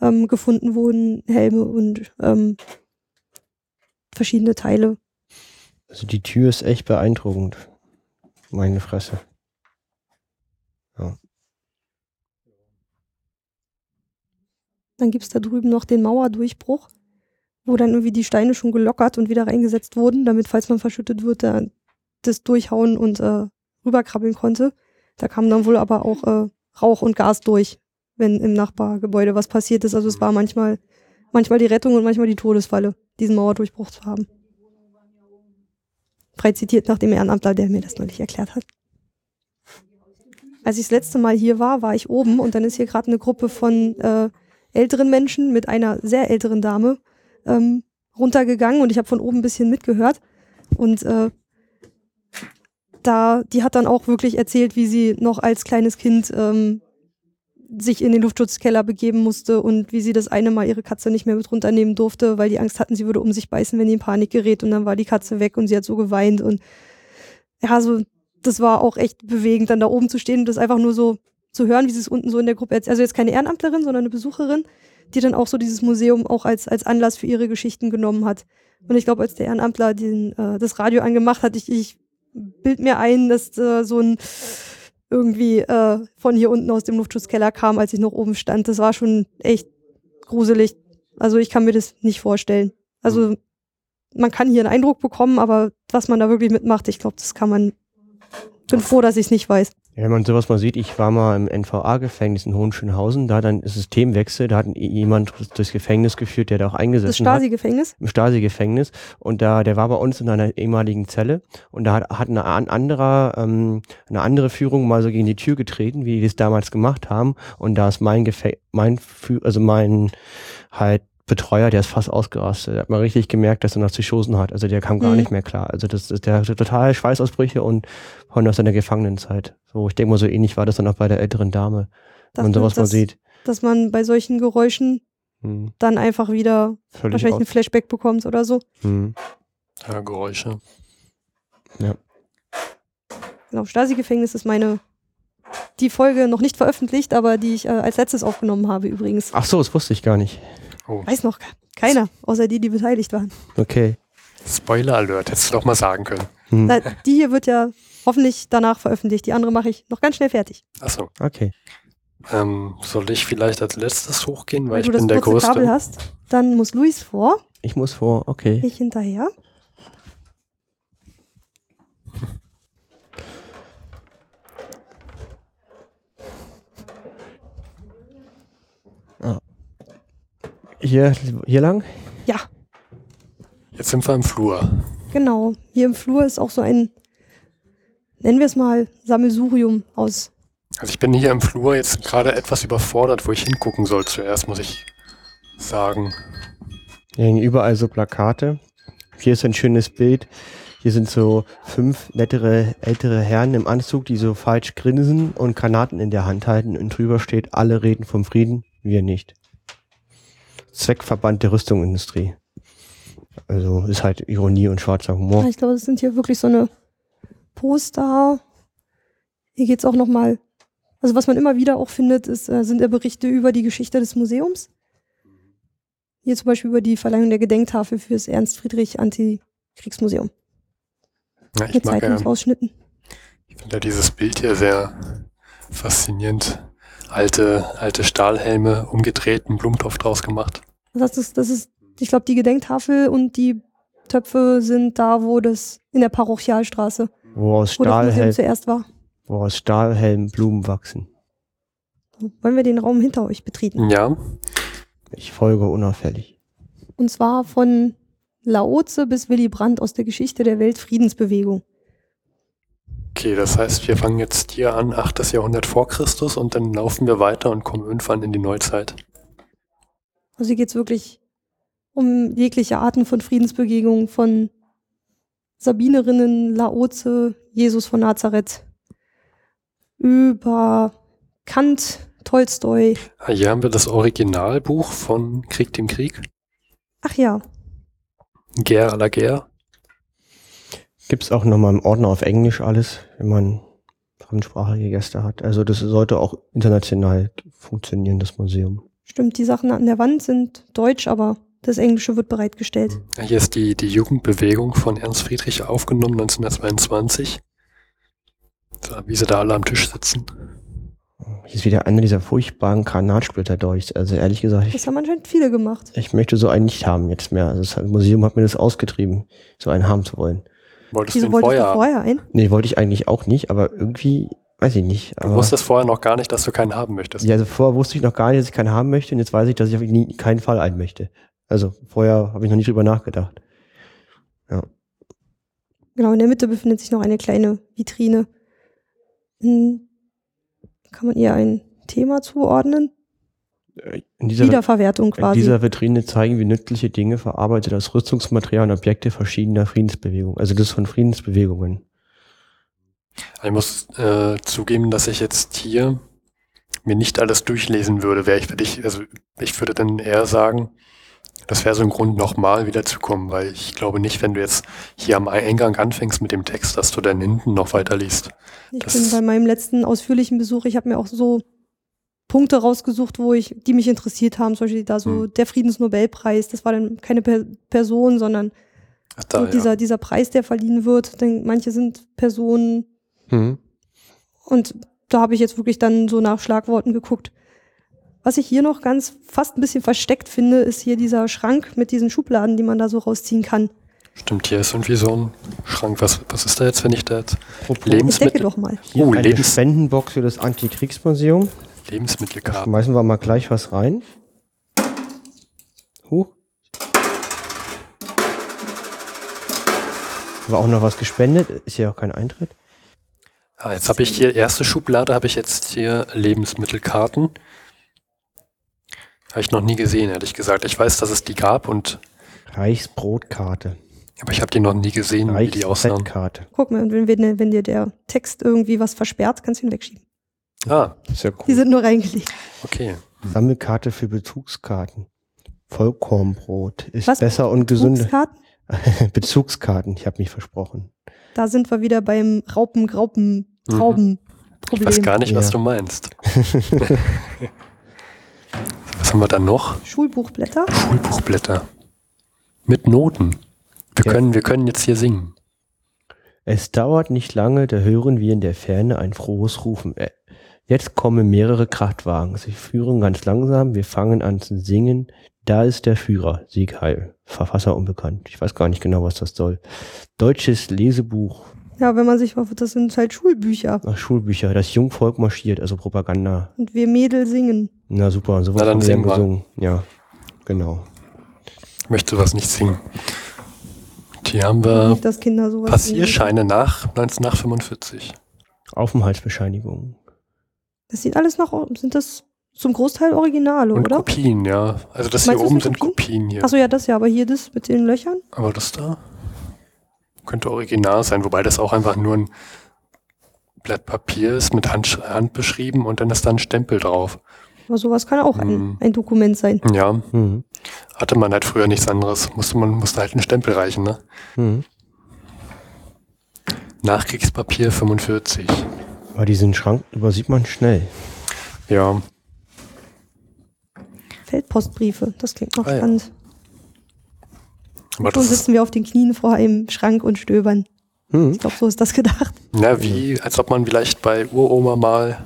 ähm, gefunden wurden, Helme und ähm, verschiedene Teile. Also die Tür ist echt beeindruckend. Meine Fresse. Dann gibt es da drüben noch den Mauerdurchbruch, wo dann irgendwie die Steine schon gelockert und wieder reingesetzt wurden, damit, falls man verschüttet wird, da das durchhauen und äh, rüberkrabbeln konnte. Da kam dann wohl aber auch äh, Rauch und Gas durch, wenn im Nachbargebäude was passiert ist. Also es war manchmal, manchmal die Rettung und manchmal die Todesfalle, diesen Mauerdurchbruch zu haben. Frei zitiert nach dem Ehrenamtler, der mir das neulich erklärt hat. Als ich das letzte Mal hier war, war ich oben und dann ist hier gerade eine Gruppe von äh, älteren Menschen mit einer sehr älteren Dame ähm, runtergegangen und ich habe von oben ein bisschen mitgehört. Und äh, da, die hat dann auch wirklich erzählt, wie sie noch als kleines Kind ähm, sich in den Luftschutzkeller begeben musste und wie sie das eine Mal ihre Katze nicht mehr mit runternehmen durfte, weil die Angst hatten, sie würde um sich beißen, wenn die in Panik gerät und dann war die Katze weg und sie hat so geweint und ja, so, das war auch echt bewegend, dann da oben zu stehen und das einfach nur so zu hören, wie sie es unten so in der Gruppe erzählt. Also jetzt keine Ehrenamtlerin, sondern eine Besucherin, die dann auch so dieses Museum auch als, als Anlass für ihre Geschichten genommen hat. Und ich glaube, als der Ehrenamtler den, äh, das Radio angemacht hat, ich, ich bild mir ein, dass äh, so ein irgendwie äh, von hier unten aus dem Luftschutzkeller kam, als ich noch oben stand. Das war schon echt gruselig. Also ich kann mir das nicht vorstellen. Also man kann hier einen Eindruck bekommen, aber was man da wirklich mitmacht, ich glaube, das kann man. Bin froh, dass ich es nicht weiß. Ja, wenn man sowas mal sieht, ich war mal im NVA-Gefängnis in Hohenschönhausen, da dann ist Systemwechsel, da hat jemand durchs Gefängnis geführt, der da auch Das eingesessen hat. Stasi-Gefängnis. im Stasi-Gefängnis und da der war bei uns in einer ehemaligen Zelle und da hat, hat eine an- anderer ähm, eine andere Führung mal so gegen die Tür getreten, wie die es damals gemacht haben und da ist mein Gefä mein Fü also mein halt Betreuer, der ist fast ausgerastet. Da hat man richtig gemerkt, dass er noch Psychosen hat. Also der kam gar Mhm. nicht mehr klar. Also das ist der hatte total Schweißausbrüche und von aus seiner Gefangenenzeit. So, ich denke mal, so ähnlich war das dann auch bei der älteren Dame, wenn man Dass, sowas mal dass, sieht. dass man bei solchen Geräuschen Hm, dann einfach wieder völlig wahrscheinlich aus, ein Flashback bekommt oder so. hm. Ja, Geräusche. Genau, Stasi-Gefängnis ist meine, die Folge noch nicht veröffentlicht, aber die ich äh, als letztes aufgenommen habe übrigens. Ach so, das wusste ich gar nicht. Oh, Weiß noch ke- keiner, außer die, die beteiligt waren. Okay. Spoiler Alert, hättest du doch mal sagen können. Hm. Na, die hier wird ja hoffentlich danach veröffentlicht. Die andere mache ich noch ganz schnell fertig. Achso. Okay. Ähm, soll ich vielleicht als letztes hochgehen, weil, Weil ich du das bin der kurze Kabel Größte? hast, dann muss Luis vor, Ich muss vor, okay. ich hinterher. Hier, hier lang? Ja, Jetzt sind wir im Flur. genau. Hier im Flur ist auch so ein, nennen wir es mal, Sammelsurium aus. Also ich bin hier im Flur jetzt gerade etwas überfordert, wo ich hingucken soll zuerst, muss ich sagen. Hier hängen überall so Plakate. Hier ist ein schönes Bild. Hier sind so fünf nettere ältere Herren im Anzug, die so falsch grinsen und Granaten in der Hand halten und drüber steht, alle reden vom Frieden, wir nicht. Zweckverband der Rüstungsindustrie. Also ist halt Ironie und schwarzer Humor. Ich glaube, das sind hier wirklich so eine Poster. Hier geht es auch nochmal, also was man immer wieder auch findet, ist, äh, sind ja Berichte über die Geschichte des Museums. Hier zum Beispiel über die Verleihung der Gedenktafel für das Ernst Friedrich Antikriegsmuseum. Ja, ich mit mag Zeitungsausschnitten. ich finde ja dieses Bild hier sehr faszinierend. Alte, alte Stahlhelme umgedreht, einen Blumentopf draus gemacht. Das ist, das ist, ich glaube, die Gedenktafel und die Töpfe sind da, wo das in der Parochialstraße, Wo aus wo das Museum Stahlhelm, zuerst war. wo aus Stahlhelm Blumen wachsen. Wollen wir den Raum hinter euch betreten? Ja, Ich folge unauffällig. Und zwar von Laoze bis Willy Brandt aus der Geschichte der Weltfriedensbewegung. Okay, das heißt, wir fangen jetzt hier an, 8. Jahrhundert vor Christus und dann laufen wir weiter und kommen irgendwann in die Neuzeit. Also hier geht es wirklich um jegliche Arten von Friedensbewegung, von Sabinerinnen, Laoze, Jesus von Nazareth, über Kant, Tolstoi. Ah, Hier haben wir das Originalbuch von Krieg dem Krieg. Ach ja, Guerre à la Guerre. Gibt es auch nochmal im Ordner auf Englisch alles, wenn man fremdsprachige Gäste hat. Also das sollte auch international funktionieren, das Museum. stimmt, die Sachen an der Wand sind deutsch, aber das Englische wird bereitgestellt. Ja, Hier ist die, die Jugendbewegung von Ernst Friedrich aufgenommen, 1922. So, wie sie da alle am Tisch sitzen. Hier ist wieder einer dieser furchtbaren Granatsplitter durch. Also ehrlich gesagt, ich, Das haben anscheinend viele gemacht. ich möchte so einen nicht haben jetzt mehr. Also das Museum hat mir das ausgetrieben, so einen haben zu wollen. Wolltest du Wieso den wolltest vorher du vorher ein? Nee, wollte ich eigentlich auch nicht, aber irgendwie, weiß ich nicht. Du wusstest vorher noch gar nicht, dass du keinen haben möchtest. ja, also vorher wusste ich noch gar nicht, dass ich keinen haben möchte und jetzt weiß ich, dass ich auf nie, keinen Fall einen möchte. Also vorher habe ich noch nicht drüber nachgedacht. Genau, in der Mitte befindet sich noch eine kleine Vitrine. Hm, Kann man ihr ein Thema zuordnen? In dieser, Wiederverwertung in quasi. dieser Vitrine zeigen wir nützliche Dinge verarbeitet als Rüstungsmaterial und Objekte verschiedener Friedensbewegungen. Also das von Friedensbewegungen. Ich muss äh, zugeben, dass ich jetzt hier mir nicht alles durchlesen würde. Wäre ich, würde ich, also ich würde dann eher sagen, das wäre so ein Grund, nochmal wiederzukommen, weil ich glaube nicht, wenn du jetzt hier am Eingang anfängst mit dem Text, dass du dann hinten noch weiter liest. Ich das- bin bei meinem letzten ausführlichen Besuch, ich habe mir auch so Punkte rausgesucht, wo ich, die mich interessiert haben, zum Beispiel da so Hm. der Friedensnobelpreis, das war dann keine per Person, sondern Ach, da, so ja. dieser, dieser Preis, der verliehen wird. Denn manche sind Personen Hm. und da habe ich jetzt wirklich dann so nach Schlagworten geguckt. Was ich hier noch ganz fast ein bisschen versteckt finde, ist hier dieser Schrank mit diesen Schubladen, die man da so rausziehen kann. Stimmt, hier ist irgendwie so ein Schrank. Was, was ist da jetzt, wenn ich da jetzt Ich decke Lebensmittel, doch mal. Hier Oh, eine Lebens- Spendenbox für das Antikriegsmuseum. Da Lebensmittelkarten? schmeißen wir mal gleich was rein. Huch. War auch noch was gespendet. Ist ja auch kein Eintritt. Ah, jetzt habe ich hier, erste Schublade habe ich jetzt hier Lebensmittelkarten. Habe ich noch nie gesehen, ehrlich gesagt. Ich weiß, dass es die gab und Reichsbrotkarte. aber ich habe die noch nie gesehen, wie die aussahen. Guck mal, und wenn, wenn, wenn dir der Text irgendwie was versperrt, kannst du ihn wegschieben. Ah, Ist ja Die cool. sind nur reingelegt. okay. Sammelkarte für Bezugskarten. Vollkornbrot ist Was? besser und gesünder. Bezugskarten? Bezugskarten, ich habe mich versprochen. Da sind wir wieder beim Raupen, Graupen, Mhm. Trauben. Ich weiß gar nicht, was Ja. du meinst. was haben wir da noch? Schulbuchblätter. Schulbuchblätter. Mit Noten. Wir, Ja. können, wir können jetzt hier singen. Es dauert nicht lange, da hören wir in der Ferne ein frohes Rufen. Jetzt kommen mehrere Kraftwagen. Sie führen ganz langsam. Wir fangen an zu singen. Da ist der Führer, Sieg Heil. Verfasser unbekannt. Ich weiß gar nicht genau, was das soll. Deutsches Lesebuch. Ja, wenn man sich mal, das sind halt Schulbücher. Ach, Schulbücher. Das Jungvolk marschiert, also Propaganda. Und wir Mädel singen. Na super, sowas Na, dann haben wir singen gesungen. Ja, genau. Ich möchte was nicht singen. Hier haben wir Nicht, dass Kinder sowas Passierscheine nach 1945. Aufenthaltsbescheinigung. Das sieht alles noch, sind das zum Großteil Originale, Und oder? Kopien, ja. Also das Meinst hier oben sind sind Kopien? Kopien hier. Achso, ja, das ja, aber hier das mit den Löchern. Aber das da könnte original sein, wobei das auch einfach nur ein Blatt Papier ist mit Hand, Hand beschrieben und dann ist da ein Stempel drauf. Aber sowas kann auch Hm. ein, ein Dokument sein. Ja, Mhm. hatte man halt früher nichts anderes. Musste man musste halt einen Stempel reichen, ne? Mhm. Nachkriegspapier 45. Aber diesen Schrank übersieht man schnell. Ja, Feldpostbriefe, das klingt noch Ah, ja. spannend. aber Schon das ist, sitzen wir auf den Knien vor einem Schrank und stöbern. Hm. Ich glaube, so ist das gedacht. Ja, wie, als ob man vielleicht bei Uroma mal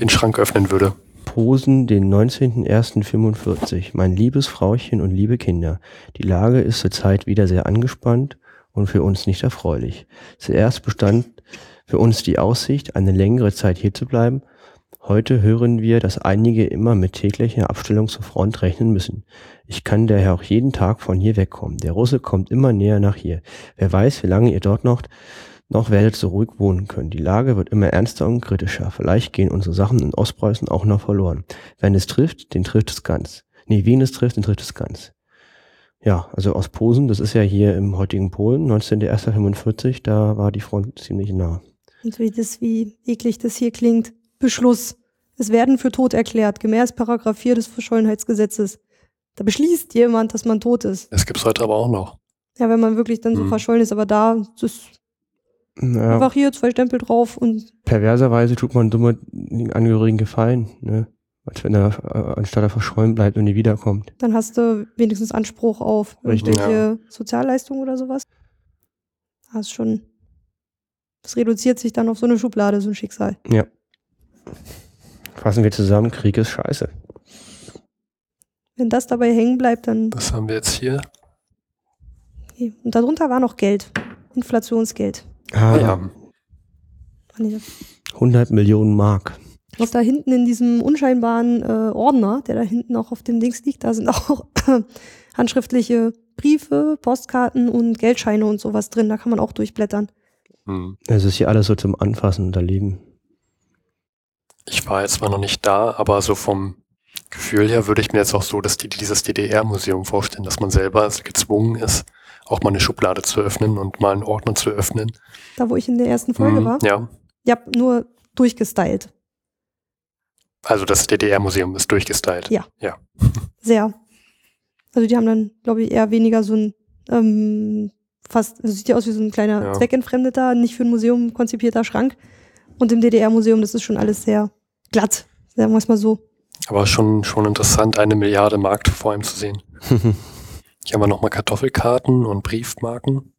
den Schrank öffnen würde. Posen, den 19.01.45. Mein liebes Frauchen und liebe Kinder, die Lage ist zurzeit wieder sehr angespannt und für uns nicht erfreulich. Zuerst bestand für uns die Aussicht, eine längere Zeit hier zu bleiben. Heute hören wir, dass einige immer mit täglicher Abstellung zur Front rechnen müssen. Ich kann daher auch jeden Tag von hier wegkommen. Der Russe kommt immer näher nach hier. Wer weiß, wie lange ihr dort noch noch werdet so ruhig wohnen können. Die Lage wird immer ernster und kritischer. Vielleicht gehen unsere Sachen in Ostpreußen auch noch verloren. Wenn es trifft, den trifft es ganz. Nee, wen es trifft, den trifft es ganz. Ja, also aus Posen, das ist ja hier im heutigen Polen, 19.01.45, da war die Front ziemlich nah. Und wie das, wie eklig das hier klingt. Beschluss. Es werden für tot erklärt, gemäß Paragraph 4 des Verschollenheitsgesetzes. Da beschließt jemand, dass man tot ist. Das gibt's heute aber auch noch. Ja, wenn man wirklich dann so Mhm. verschollen ist, aber da das ist Ja, einfach hier zwei Stempel drauf und perverserweise tut man dumme den Angehörigen gefallen, ne? Als wenn er, äh, anstatt er verschollen bleibt und nie wiederkommt. dann hast du wenigstens Anspruch auf Richtig. irgendwelche Sozialleistungen oder sowas. Das ist schon. Das reduziert sich dann auf so eine Schublade, so ein Schicksal. Fassen wir zusammen, Krieg ist scheiße. Wenn das dabei hängen bleibt, dann. Was haben wir jetzt hier? Okay. Und darunter war noch Geld. Inflationsgeld. Ah, ja. Ach nee. 100 Millionen Mark. Was da hinten in diesem unscheinbaren äh, Ordner, der da hinten auch auf dem Dings liegt, da sind auch handschriftliche Briefe, Postkarten und Geldscheine und sowas drin. Da kann man auch durchblättern. Hm. Es ist hier alles so zum Anfassen und Erleben. Ich war jetzt zwar noch nicht da, aber so vom Gefühl her würde ich mir jetzt auch so dass die, dieses DDR-Museum vorstellen, dass man selber gezwungen ist, auch mal eine Schublade zu öffnen und mal einen Ordner zu öffnen. Da, wo ich in der ersten Folge Hm, war. Ja, Ja, nur durchgestylt. also das DDR-Museum ist durchgestylt. Ja. Sehr. Also die haben dann, glaube ich, eher weniger so ein ähm, fast, also sieht ja aus wie so ein kleiner Ja. zweckentfremdeter, nicht für ein Museum konzipierter Schrank. Und im DDR-Museum, das ist schon alles sehr glatt, sagen wir es mal so. Aber schon, schon interessant, eine Milliarde Markt vor ihm zu sehen. Hier haben wir nochmal Kartoffelkarten und Briefmarken.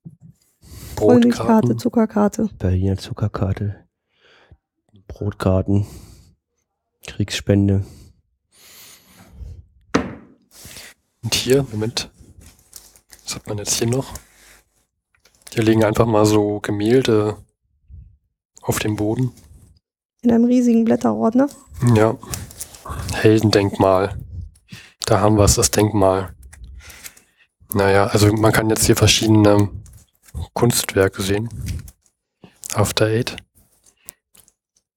Brotkarten. Zuckerkarte. Berliner Zuckerkarte, Brotkarten, Kriegsspende. Und hier, Moment. Was hat man jetzt hier noch? Hier liegen einfach mal so Gemälde auf dem Boden. In einem riesigen Blätterordner. Ja. Heldendenkmal. Da haben wir es, das Denkmal. Naja, also man kann jetzt hier verschiedene Kunstwerke sehen. After Eight.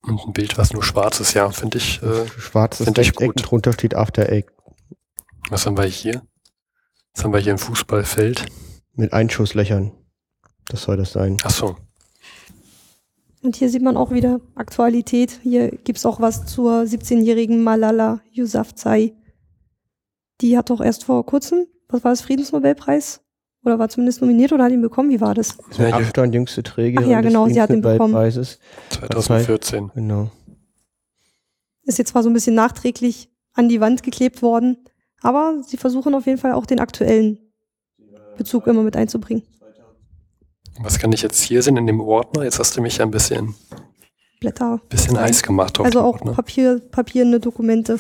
Und ein Bild, was nur schwarz ist, ja, finde ich. Äh, Schwarzes Find ich gut. drunter steht After Eight was haben wir hier? Was haben wir hier im Fußballfeld? mit Einschusslöchern. Das soll das sein. Ach so. Und hier sieht man auch wieder Aktualität. Hier gibt es auch was zur 17-jährigen Malala Yousafzai. Die hat doch erst vor kurzem, was war das, Friedensnobelpreis? Oder war zumindest nominiert oder hat ihn bekommen? Wie war das? Ja, Abstand jüngste Trägerin Ach ja, genau, des sie hat ihn bekommen. Friedensnobelpreises. 2014. Genau. Ist jetzt zwar so ein bisschen nachträglich an die Wand geklebt worden, aber sie versuchen auf jeden Fall auch den aktuellen Bezug immer mit einzubringen. Was kann ich jetzt hier sehen in dem Ordner? Jetzt hast du mich ja ein bisschen, Blätter. bisschen heiß gemacht Also auch Ordner. Papier, papierne Dokumente.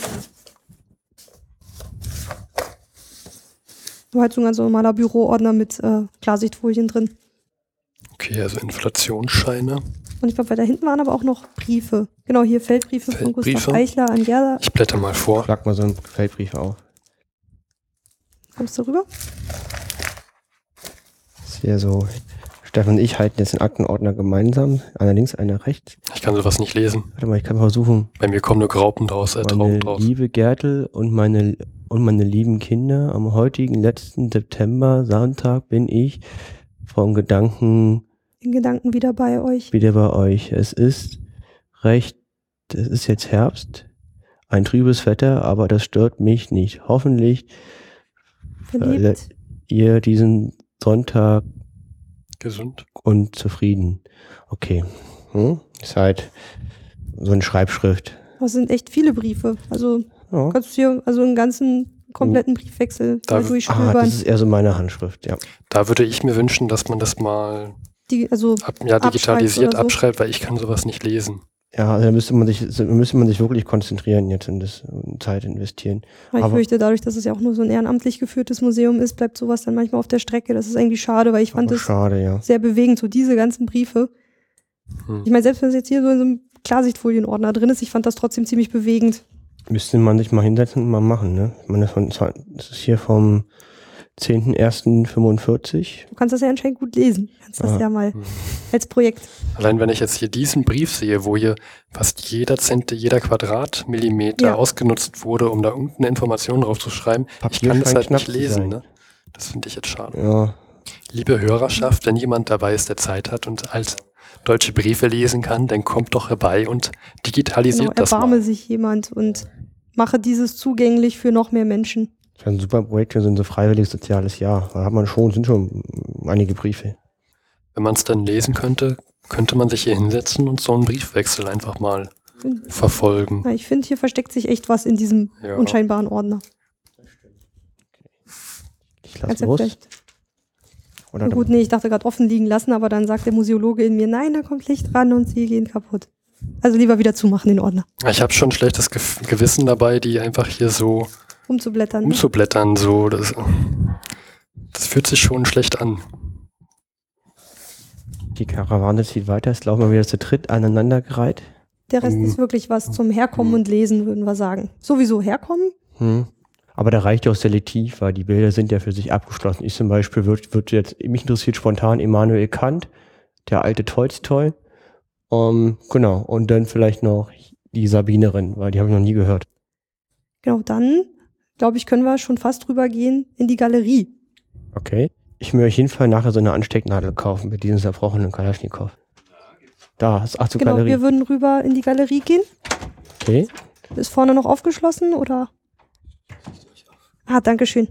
War halt so ein ganz normaler Büroordner mit äh, Klarsichtfolien drin. Okay, also Inflationsscheine. Und ich glaube, weiter hinten waren aber auch noch Briefe. Genau, hier Feldbriefe, von Gustav Feldbriefe. Eichler an Gerda. Ich blätter mal vor. Schlag mal so einen Feldbrief auf. Kommst du rüber? Das ist hier so. Stefan und ich halten jetzt den Aktenordner gemeinsam. Einer links, einer rechts. Ich kann sowas nicht lesen. Warte mal, ich kann versuchen. Bei mir kommen nur Graupen draus, äh, Meine Trauben draus. liebe Gertel und meine, und meine lieben Kinder, am heutigen letzten September, Sonntag, bin ich vom Gedanken In Gedanken wieder bei euch. wieder bei euch. Es ist recht, es ist jetzt Herbst, ein trübes Wetter, aber das stört mich nicht. Hoffentlich Verliebt. ihr diesen Sonntag Gesund. und zufrieden. Okay. Hm? Ist halt so eine Schreibschrift. Das sind echt viele Briefe. Also Ja. kannst du hier also einen ganzen kompletten Briefwechsel Da- mal Ah, das durchstöbern. ist eher so meine Handschrift, ja. Da würde ich mir wünschen, dass man das mal Die, also ab, ja, Abschreibt digitalisiert oder so. abschreibt, weil ich kann sowas nicht lesen. Ja, also da müsste man sich, da müsste man sich wirklich konzentrieren jetzt und das Zeit investieren. ich Aber- fürchte, dadurch, dass es ja auch nur so ein ehrenamtlich geführtes Museum ist, bleibt sowas dann manchmal auf der Strecke. Das ist eigentlich schade, weil ich fand es schade, ja. sehr bewegend, so diese ganzen Briefe. Hm. Ich meine, selbst wenn es jetzt hier so in so einem Klarsichtfolienordner drin ist, ich fand das trotzdem ziemlich bewegend. Müsste man sich mal hinsetzen und mal machen, ne? Ich meine, das von- das ist hier vom 10.01.45. Du kannst das ja anscheinend gut lesen. Du kannst das Ja. ja mal Hm. als Projekt. Allein wenn ich jetzt hier diesen Brief sehe, wo hier fast jeder Zent, jeder Quadratmillimeter Ja. ausgenutzt wurde, um da irgendeine Information drauf zu schreiben, ich kann das halt nicht lesen. Ne? Das finde ich jetzt schade. Ja, Liebe Hörerschaft, wenn jemand dabei ist, der Zeit hat und halt deutsche Briefe lesen kann, dann kommt doch herbei und digitalisiert Genau, das erbarme sich jemand und mache dieses zugänglich für noch mehr Menschen. Das ist ein super Projekt für so ein so freiwilliges soziales Jahr. Da hat man schon, sind schon einige Briefe. Wenn man es dann lesen könnte, könnte man sich hier hinsetzen und so einen Briefwechsel einfach mal verfolgen. Ja, ich finde, hier versteckt sich echt was in diesem Ja. unscheinbaren Ordner. Ich lasse los. Oder na gut, nee, ich dachte gerade offen liegen lassen, aber dann sagt der Museologe in mir, nein, da kommt Licht ran und sie gehen kaputt. Also lieber wieder zumachen, den Ordner. Ich habe schon schlechtes Gewissen dabei, die einfach hier so Umzublättern. umzublättern. So, das, das fühlt sich schon schlecht an. die Karawane zieht weiter. Es laufen wir wieder zu dritt aneinandergereiht. Der Rest Hm. ist wirklich was zum Herkommen und Lesen, würden wir sagen. Sowieso herkommen. Hm. Aber da reicht ja auch selektiv, weil die Bilder sind ja für sich abgeschlossen. Ich zum Beispiel würde würd jetzt, mich interessiert spontan Immanuel Kant, der alte Tolstoi. Um, genau. Und dann vielleicht noch die Sabinerin, weil die habe ich noch nie gehört. Genau, dann, glaube ich, können wir schon fast rübergehen in die Galerie. Okay. Ich will auf jeden Fall nachher so eine Anstecknadel kaufen mit diesem zerbrochenen Kalaschnikow. Da, ist ach so Genau, Galerie. wir würden rüber in die Galerie gehen. Okay. Ist vorne noch aufgeschlossen oder? Ah, danke schön.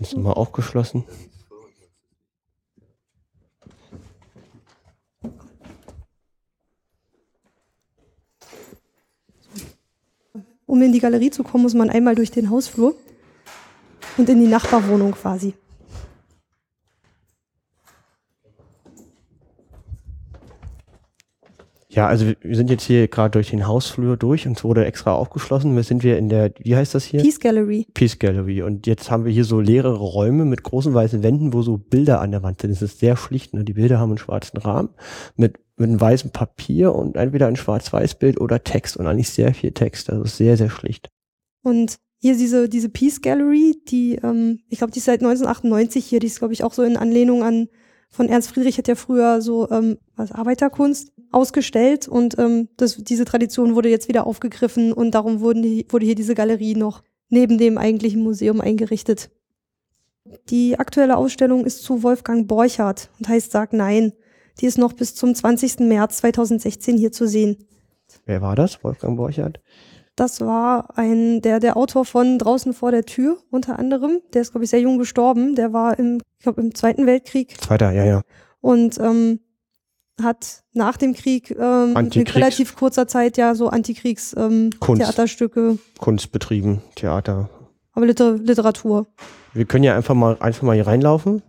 Ist nochmal aufgeschlossen. Um in die Galerie zu kommen, muss man einmal durch den Hausflur und in die Nachbarwohnung quasi. Ja, also wir- sind jetzt hier gerade durch den Hausflur durch und es wurde extra aufgeschlossen. Wir sind wir in der, wie heißt das hier? Peace Gallery. Peace Gallery. Und jetzt haben wir hier so leere Räume mit großen weißen Wänden, wo so Bilder an der Wand sind. Es ist sehr schlicht. Ne? Die Bilder haben einen schwarzen Rahmen mit, mit einem weißen Papier und entweder ein Schwarz-Weiß-Bild oder Text und eigentlich sehr viel Text. Also sehr, sehr schlicht. Und hier diese, diese Peace Gallery, die, ähm, ich glaube, die ist seit 1998 hier, die ist, glaube ich, auch so in Anlehnung an, von Ernst Friedrich hat ja früher so ähm, was Arbeiterkunst ausgestellt und ähm, das, diese Tradition wurde jetzt wieder aufgegriffen und darum wurden die, wurde hier diese Galerie noch neben dem eigentlichen Museum eingerichtet. Die aktuelle Ausstellung ist zu Wolfgang Borchardt und heißt Sag Nein. Die ist noch bis zum 20. März 2016 hier zu sehen. Wer war das? Wolfgang Borchardt? Das war ein, der, der Autor von Draußen vor der Tür, unter anderem. Der ist, glaube ich, sehr jung gestorben. Der war im, ich glaube, im Zweiten Weltkrieg Zweiter, ja, ja. und ähm, hat nach dem Krieg ähm, mit relativ kurzer Zeit ja so Antikriegs ähm, Kunst. Kunst betrieben, Theater. aber Liter Literatur. Wir können ja einfach mal, einfach mal hier reinlaufen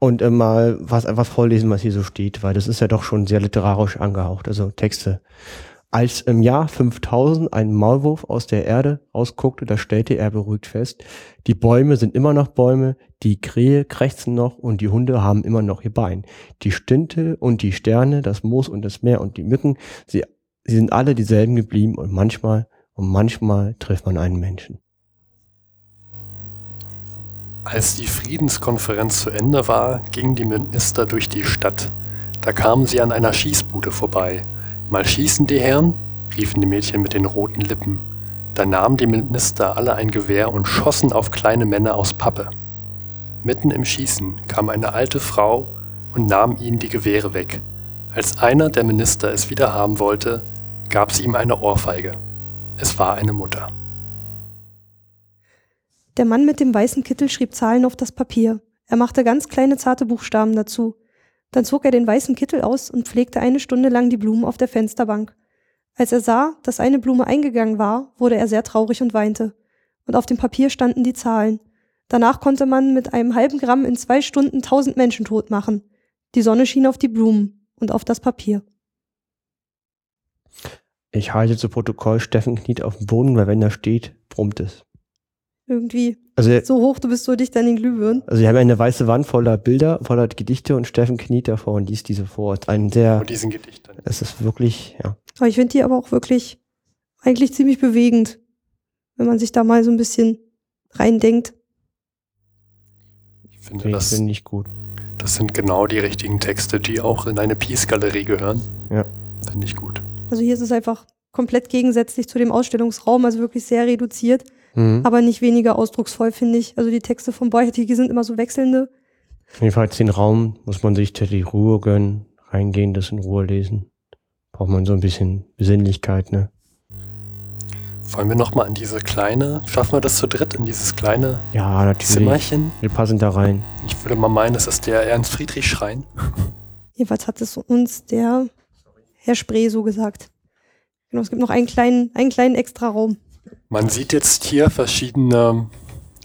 und äh, mal was einfach vorlesen, was hier so steht, weil das ist ja doch schon sehr literarisch angehaucht, also Texte. Als im Jahr 5000 ein Maulwurf aus der Erde rausguckte, da stellte er beruhigt fest, die Bäume sind immer noch Bäume, die Krähe krächzen noch und die Hunde haben immer noch ihr Bein. Die Stinte und die Sterne, das Moos und das Meer und die Mücken, sie, sie sind alle dieselben geblieben und manchmal und manchmal trifft man einen Menschen. Als die Friedenskonferenz zu Ende war, gingen die Minister durch die Stadt. Da kamen sie an einer Schießbude vorbei. Mal schießen die Herren? riefen die Mädchen mit den roten Lippen. Da nahmen die Minister alle ein Gewehr und schossen auf kleine Männer aus Pappe. Mitten im Schießen kam eine alte Frau und nahm ihnen die Gewehre weg. Als einer der Minister es wieder haben wollte, gab sie ihm eine Ohrfeige. Es war eine Mutter. Der Mann mit dem weißen Kittel schrieb Zahlen auf das Papier. Er machte ganz kleine zarte Buchstaben dazu. Dann zog er den weißen Kittel aus und pflegte eine Stunde lang die Blumen auf der Fensterbank. Als er sah, dass eine Blume eingegangen war, wurde er sehr traurig und weinte. und auf dem Papier standen die Zahlen. Danach konnte man mit einem halben Gramm in zwei Stunden tausend Menschen tot machen. Die Sonne schien auf die Blumen und auf das Papier. Ich halte zu Protokoll, Steffen kniet auf dem Boden, weil wenn er steht, brummt es. Irgendwie Also, so hoch, du bist so dicht an den Glühbirnen. also wir haben eine weiße Wand voller Bilder, voller Gedichte und Steffen kniet davor und liest diese vor. Ein sehr, Und diesen Gedichten. es ist wirklich, ja. Aber ich finde die aber auch wirklich eigentlich ziemlich bewegend, wenn man sich da mal so ein bisschen reindenkt. Ich finde, Finde ich, das, finde ich gut. das sind genau die richtigen Texte, die auch in eine Peace-Galerie gehören. Ja. Finde ich gut. Also hier ist es einfach komplett gegensätzlich zu dem Ausstellungsraum, also wirklich sehr reduziert, Mhm. aber nicht weniger ausdrucksvoll, finde ich. Also die Texte von Beuchtige sind immer so wechselnde. Jedenfalls den Raum muss man sich die Ruhe gönnen, reingehen, das in Ruhe lesen. Braucht man so ein bisschen Besinnlichkeit, ne? Wollen wir nochmal in diese kleine, schaffen wir das zu dritt, in dieses kleine Ja, natürlich. Zimmerchen? Wir passen da rein. Ich würde mal meinen, das ist der Ernst-Friedrich-Schrein. Jedenfalls hat es uns der Herr Spree so gesagt. Genau, es gibt noch einen kleinen, einen kleinen Extraraum. Man sieht jetzt hier verschiedene,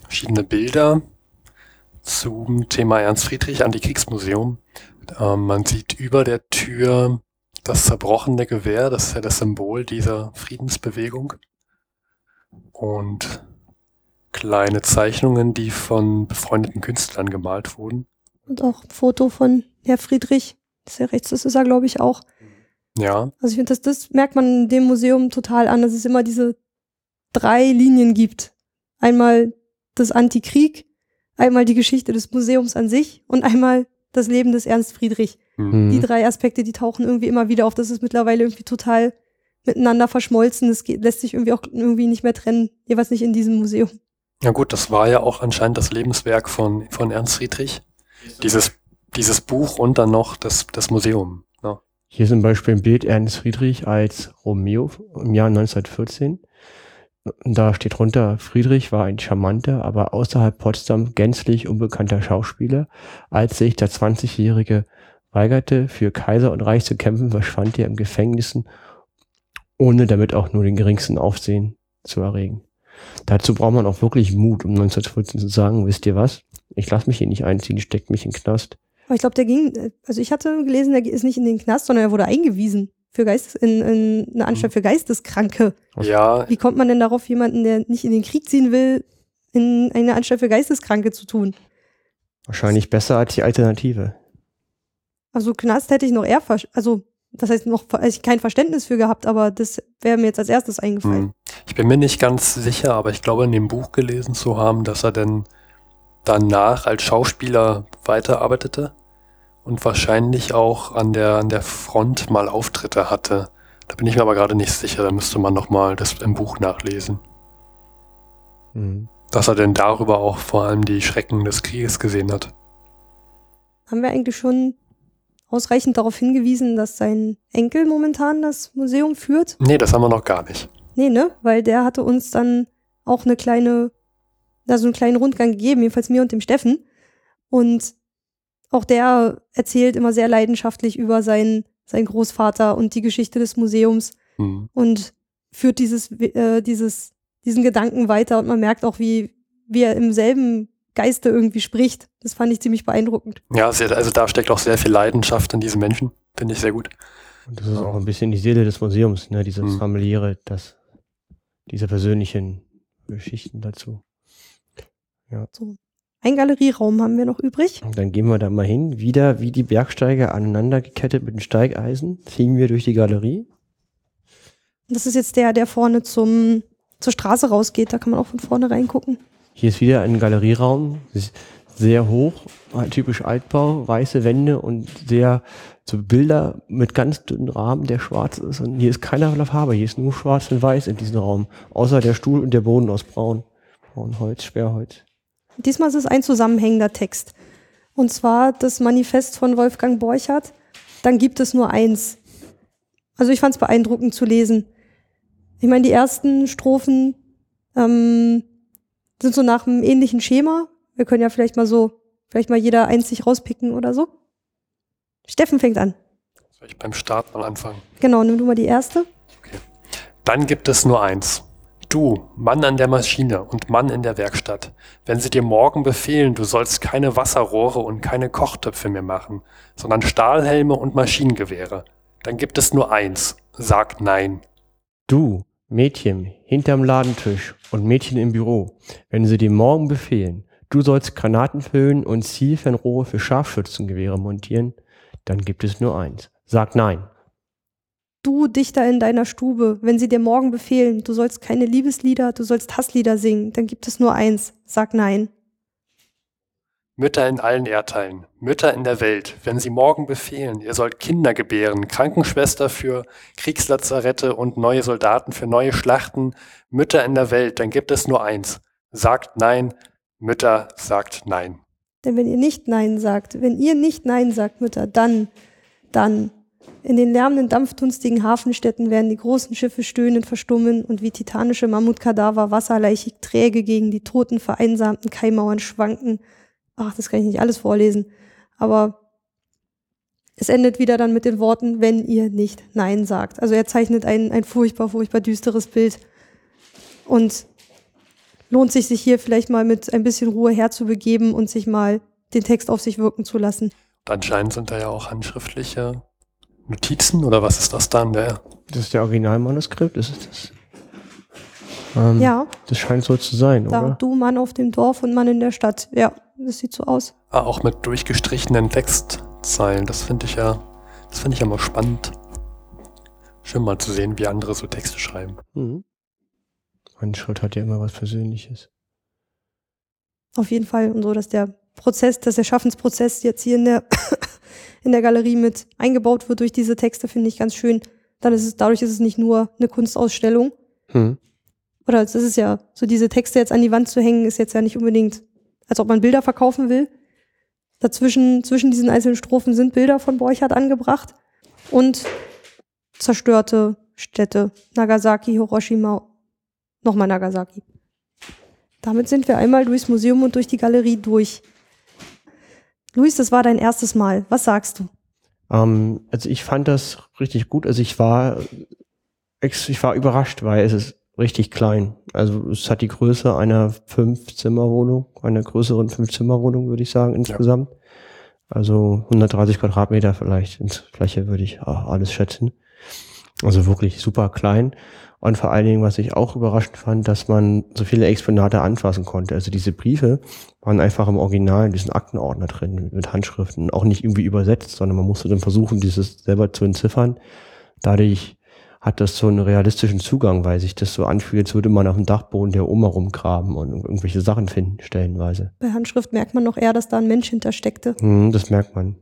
verschiedene Bilder zum Thema Ernst Friedrich Antikriegsmuseum. Ähm, man sieht über der Tür das zerbrochene Gewehr, das ist ja das Symbol dieser Friedensbewegung. Und kleine Zeichnungen, die von befreundeten Künstlern gemalt wurden. Und auch ein Foto von Herr Friedrich. Das ist ja rechts, das ist er, glaube ich, auch. Ja, Also ich finde, das, das merkt man in dem Museum total an, dass es immer diese drei Linien gibt. Einmal das Antikrieg, einmal die Geschichte des Museums an sich und einmal das Leben des Ernst Friedrich. hm. Die Mhm. drei Aspekte, die tauchen irgendwie immer wieder auf. Das ist mittlerweile irgendwie total miteinander verschmolzen. Das geht, lässt sich irgendwie auch irgendwie nicht mehr trennen. Jeweils nicht in diesem Museum. Ja gut, das war ja auch anscheinend das Lebenswerk von, von Ernst Friedrich. Dieses, dieses Buch und dann noch das, das Museum. Ja. Hier ist zum Beispiel ein Bild Ernst Friedrich als Romeo im Jahr 1914. Da steht drunter, Friedrich war ein charmanter, aber außerhalb Potsdam gänzlich unbekannter Schauspieler. Als sich der 20-Jährige weigerte, für Kaiser und Reich zu kämpfen, verschwand er im Gefängnissen, ohne damit auch nur den geringsten Aufsehen zu erregen. Dazu braucht man auch wirklich Mut, um 1914 zu sagen, wisst ihr was? Ich lasse mich hier nicht einziehen, steckt mich in den Knast. Ich glaube, der ging, also ich hatte gelesen, der ist nicht in den Knast, sondern er wurde eingewiesen für Geistes, in, in eine Anstalt für Geisteskranke. ja, Wie kommt man denn darauf, jemanden, der nicht in den Krieg ziehen will, in eine Anstalt für Geisteskranke zu tun? Wahrscheinlich besser als die Alternative. Also Knast hätte ich noch eher, also das heißt noch also ich kein Verständnis für gehabt, aber das wäre mir jetzt als erstes eingefallen. Hm. Ich bin mir nicht ganz sicher, aber ich glaube in dem Buch gelesen zu haben, dass er denn danach als Schauspieler weiterarbeitete und wahrscheinlich auch an der, an der Front mal Auftritte hatte. Da bin ich mir aber gerade nicht sicher, da müsste man nochmal das im Buch nachlesen. Mhm. Dass er denn darüber auch vor allem die Schrecken des Krieges gesehen hat. Haben wir eigentlich schon ausreichend darauf hingewiesen, dass sein Enkel momentan das Museum führt? Nee, das haben wir noch gar nicht. Nee, ne? Weil der hatte uns dann auch eine kleine, also einen kleinen Rundgang gegeben, jedenfalls mir und dem Steffen. Und auch der erzählt immer sehr leidenschaftlich über seinen, seinen Großvater und die Geschichte des Museums Hm. und führt dieses, äh, dieses, diesen Gedanken weiter und man merkt auch, wie, wie er im selben Geiste irgendwie spricht. Das fand ich ziemlich beeindruckend. Ja, sehr, also da steckt auch sehr viel Leidenschaft in diesem Menschen. Finde ich sehr gut. Und das ist auch ein bisschen die Seele des Museums, ne? Dieses Mhm. familiäre, das, diese persönlichen Geschichten dazu. Ein Galerieraum haben wir noch übrig. Dann gehen wir da mal hin, wieder wie die Bergsteiger aneinander gekettet mit den Steigeisen, ziehen wir durch die Galerie. Das ist jetzt der, der vorne zum, zur Straße rausgeht. Da kann man auch von vorne reingucken. Hier ist wieder ein Galerieraum, sehr hoch, typisch Altbau, weiße Wände und sehr so Bilder mit ganz dünnen Rahmen, der schwarz ist. Und hier ist keinerlei Farbe, hier ist nur schwarz und weiß in diesem Raum, außer der Stuhl und der Boden aus Braun. Braunholz, Sperrholz. Diesmal ist es ein zusammenhängender Text. Und zwar das Manifest von Wolfgang Borchardt. Dann gibt es nur eins. Also ich fand es beeindruckend zu lesen. Ich meine, die ersten Strophen ähm, sind so nach einem ähnlichen Schema. Wir können ja vielleicht mal so, vielleicht mal jeder eins sich rauspicken oder so. Steffen fängt an. Soll ich beim Start mal anfangen? Genau, nimm du mal die erste. Dann gibt es nur eins. Du, Mann an der Maschine und Mann in der Werkstatt, wenn sie dir morgen befehlen, du sollst keine Wasserrohre und keine Kochtöpfe mehr machen, sondern Stahlhelme und Maschinengewehre, dann gibt es nur eins. Sag nein. Du, Mädchen, hinterm Ladentisch und Mädchen im Büro, wenn sie dir morgen befehlen, du sollst Granaten füllen und Zielfernrohre für Scharfschützengewehre montieren, dann gibt es nur eins. Sag nein. Du Dichter in deiner Stube, wenn sie dir morgen befehlen, du sollst keine Liebeslieder, du sollst Hasslieder singen, dann gibt es nur eins. Sag nein. Mütter in allen Erdteilen, Mütter in der Welt, wenn sie morgen befehlen, ihr sollt Kinder gebären, Krankenschwester für Kriegslazarette und neue Soldaten für neue Schlachten, Mütter in der Welt, dann gibt es nur eins. Sagt nein, Mütter sagt nein. Denn wenn ihr nicht Nein sagt, wenn ihr nicht Nein sagt, Mütter, dann, dann, in den lärmenden, dampfdunstigen Hafenstädten werden die großen Schiffe stöhnend verstummen und wie titanische Mammutkadaver wasserleichig träge gegen die toten, vereinsamten Kaimauern schwanken. Ach, das kann ich nicht alles vorlesen. Aber es endet wieder dann mit den Worten, wenn ihr nicht Nein sagt. Also er zeichnet ein, ein furchtbar, furchtbar düsteres Bild. Und lohnt sich, sich hier vielleicht mal mit ein bisschen Ruhe herzubegeben und sich mal den Text auf sich wirken zu lassen. Und anscheinend sind da ja auch handschriftliche Notizen oder was ist das dann? Der Das ist der Originalmanuskript, ist es das? Ähm, Ja, Das scheint so zu sein, da oder? du Mann auf dem Dorf und Mann in der Stadt. Ja, das sieht so aus. ah, auch mit durchgestrichenen Textzeilen. Das finde ich ja, das finde ich ja mal spannend. Schön mal zu sehen, wie andere so Texte schreiben. Mhm. Handschrift hat ja immer was Persönliches. Auf jeden Fall. Und so, dass der Prozess, dass der Schaffensprozess jetzt hier in der, in der Galerie mit eingebaut wird durch diese Texte, finde ich ganz schön. Dann ist es, dadurch ist es nicht nur eine Kunstausstellung. Hm. Oder es ist ja, so diese Texte jetzt an die Wand zu hängen, ist jetzt ja nicht unbedingt, als ob man Bilder verkaufen will. Dazwischen, zwischen diesen einzelnen Strophen sind Bilder von Borchardt angebracht und zerstörte Städte. Nagasaki, Hiroshima, nochmal Nagasaki. Damit sind wir einmal durchs Museum und durch die Galerie durch. Luis, das war dein erstes Mal. Was sagst du? Ähm, also ich fand das richtig gut. Also ich war, ich war überrascht, weil es ist richtig klein. Also es hat die Größe einer Fünf-Zimmer-Wohnung, einer größeren Fünf-Zimmer-Wohnung, würde ich sagen, insgesamt. Also 130 Quadratmeter vielleicht ins Fläche würde ich ah, alles schätzen. Also wirklich super klein. Und vor allen Dingen, was ich auch überraschend fand, dass man so viele Exponate anfassen konnte. Also diese Briefe waren einfach im Original in diesen Aktenordner drin mit Handschriften, auch nicht irgendwie übersetzt, sondern man musste dann versuchen, dieses selber zu entziffern. Dadurch hat das so einen realistischen Zugang, weil sich das so anfühlt, als würde man auf dem Dachboden der Oma rumgraben und irgendwelche Sachen finden, stellenweise. Bei Handschrift merkt man noch eher, dass da ein Mensch hintersteckte. Hm, das merkt man.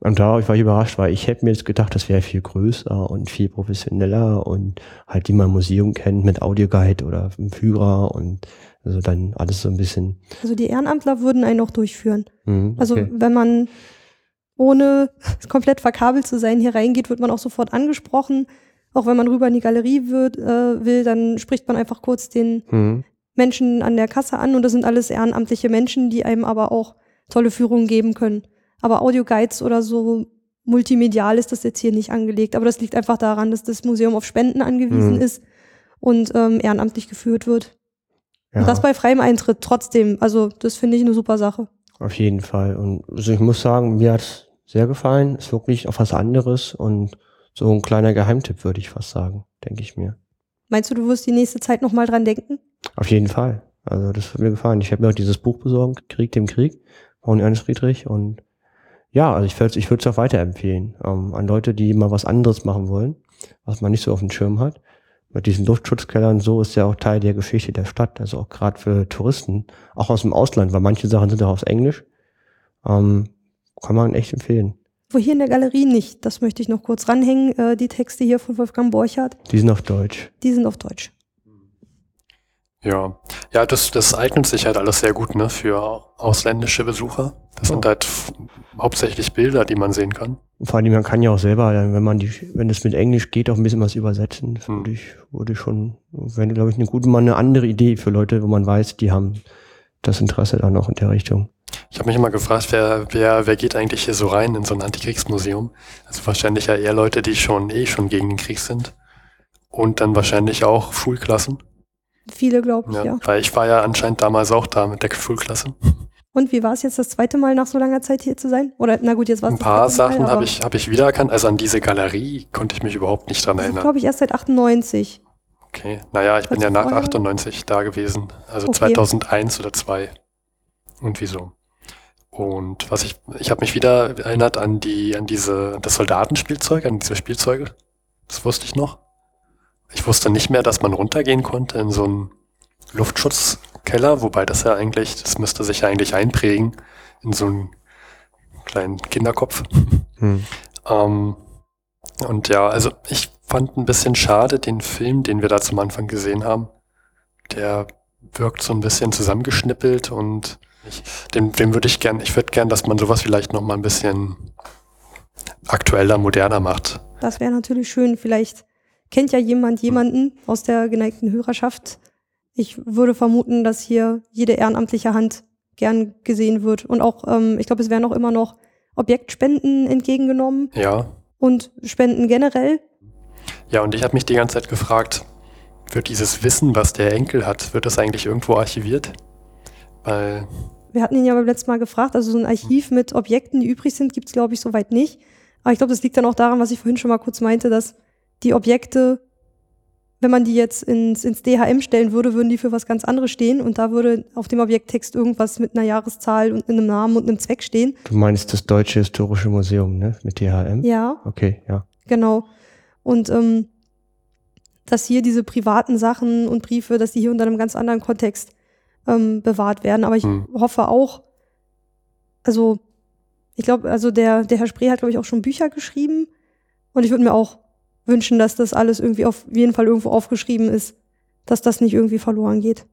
Und da war ich überrascht, weil ich hätte mir jetzt gedacht, das wäre viel größer und viel professioneller und halt, wie man ein Museum kennt mit Audioguide oder einem Führer und also dann alles so ein bisschen. Also die Ehrenamtler würden einen auch durchführen. Hm, Also okay. wenn man ohne komplett verkabelt zu sein hier reingeht, wird man auch sofort angesprochen. Auch wenn man rüber in die Galerie wird, äh, will, dann spricht man einfach kurz den Hm, Menschen an der Kasse an und das sind alles ehrenamtliche Menschen, die einem aber auch tolle Führungen geben können. Aber Audioguides oder so multimedial ist das jetzt hier nicht angelegt. Aber das liegt einfach daran, dass das Museum auf Spenden angewiesen Mhm. ist und ähm, ehrenamtlich geführt wird. ja, Und das bei freiem Eintritt trotzdem. Also das finde ich eine super Sache. auf jeden Fall. Und also ich muss sagen, mir hat sehr gefallen. Ist wirklich auch was anderes und so ein kleiner Geheimtipp, würde ich fast sagen, denke ich mir. Meinst du, du wirst die nächste Zeit nochmal dran denken? Auf jeden Fall. Also das hat mir gefallen. Ich habe mir auch dieses Buch besorgt, Krieg dem Krieg, von Ernst Friedrich. Und ja, also ich würde ich würde es auch weiterempfehlen ähm, an Leute, die mal was anderes machen wollen, was man nicht so auf dem Schirm hat. Mit diesen Luftschutzkellern so ist ja auch Teil der Geschichte der Stadt. Also auch gerade für Touristen, auch aus dem Ausland, weil manche Sachen sind auch auf Englisch. Ähm, kann man echt empfehlen. Wo hier in der Galerie nicht. Das möchte ich noch kurz ranhängen. Äh, die Texte hier von Wolfgang Borchardt, Die sind auf Deutsch. die sind auf Deutsch. Ja, ja, das, das eignet sich halt alles sehr gut ne, für ausländische Besucher. Das sind halt hauptsächlich Bilder, die man sehen kann. Und vor allem, man kann ja auch selber, dann, wenn man die, wenn es mit Englisch geht, auch ein bisschen was übersetzen. Das Hm. würde ich, würde ich schon, wäre, glaube ich, eine gute, mal eine andere Idee für Leute, wo man weiß, die haben das Interesse dann auch in der Richtung. Ich habe mich immer gefragt, wer, wer, wer geht eigentlich hier so rein in so ein Antikriegsmuseum? Also wahrscheinlich ja eher Leute, die schon eh schon gegen den Krieg sind. Und dann wahrscheinlich auch Schulklassen. Viele, glaube ich, Ja, ja. Weil ich war ja anscheinend damals auch da mit der Schulklasse. Und wie war es jetzt das zweite Mal nach so langer Zeit hier zu sein? Oder, na gut, jetzt war es Ein paar Sachen habe ich, hab ich wiedererkannt. Also an diese Galerie konnte ich mich überhaupt nicht dran Das erinnern. glaube ich erst seit 98. Okay, naja, ich bin Was ja nach vorher? 98 da gewesen. Also Okay. 2001 oder 2. Und wieso? Und was ich, ich habe mich wieder erinnert an die, an diese, das Soldatenspielzeug, an diese Spielzeuge. Das wusste ich noch. Ich wusste nicht mehr, dass man runtergehen konnte in so einen Luftschutzkeller, wobei das ja eigentlich, das müsste sich ja eigentlich einprägen in so einen kleinen Kinderkopf. Hm. Ähm, und ja, also ich fand ein bisschen schade den Film, den wir da zum Anfang gesehen haben. Der wirkt so ein bisschen zusammengeschnippelt und ich, den, den würde ich gern, ich würde gern, dass man sowas vielleicht noch mal ein bisschen aktueller, moderner macht. Das wäre natürlich schön. Vielleicht kennt ja jemand jemanden aus der geneigten Hörerschaft. Ich würde vermuten, dass hier jede ehrenamtliche Hand gern gesehen wird. Und auch, ähm, ich glaube, es werden auch immer noch Objektspenden entgegengenommen Ja, und Spenden generell. ja, und ich habe mich die ganze Zeit gefragt, wird dieses Wissen, was der Enkel hat, wird das eigentlich irgendwo archiviert? Weil, Wir hatten ihn ja beim letzten Mal gefragt, also so ein Archiv mit Objekten, die übrig sind, gibt es, glaube ich, soweit nicht. Aber ich glaube, das liegt dann auch daran, was ich vorhin schon mal kurz meinte, dass die Objekte, wenn man die jetzt ins, ins DHM stellen würde, würden die für was ganz anderes stehen und da würde auf dem Objekttext irgendwas mit einer Jahreszahl und einem Namen und einem Zweck stehen. Du meinst das Deutsche Historische Museum, ne? Mit DHM? Ja, Okay, ja. genau. Und ähm, dass hier diese privaten Sachen und Briefe, dass die hier unter einem ganz anderen Kontext ähm, bewahrt werden. Aber ich Hm. hoffe auch, also ich glaube, also der, der Herr Spree hat, glaube ich, auch schon Bücher geschrieben. Und ich würde mir auch wünschen, dass das alles irgendwie auf jeden Fall irgendwo aufgeschrieben ist, dass das nicht irgendwie verloren geht.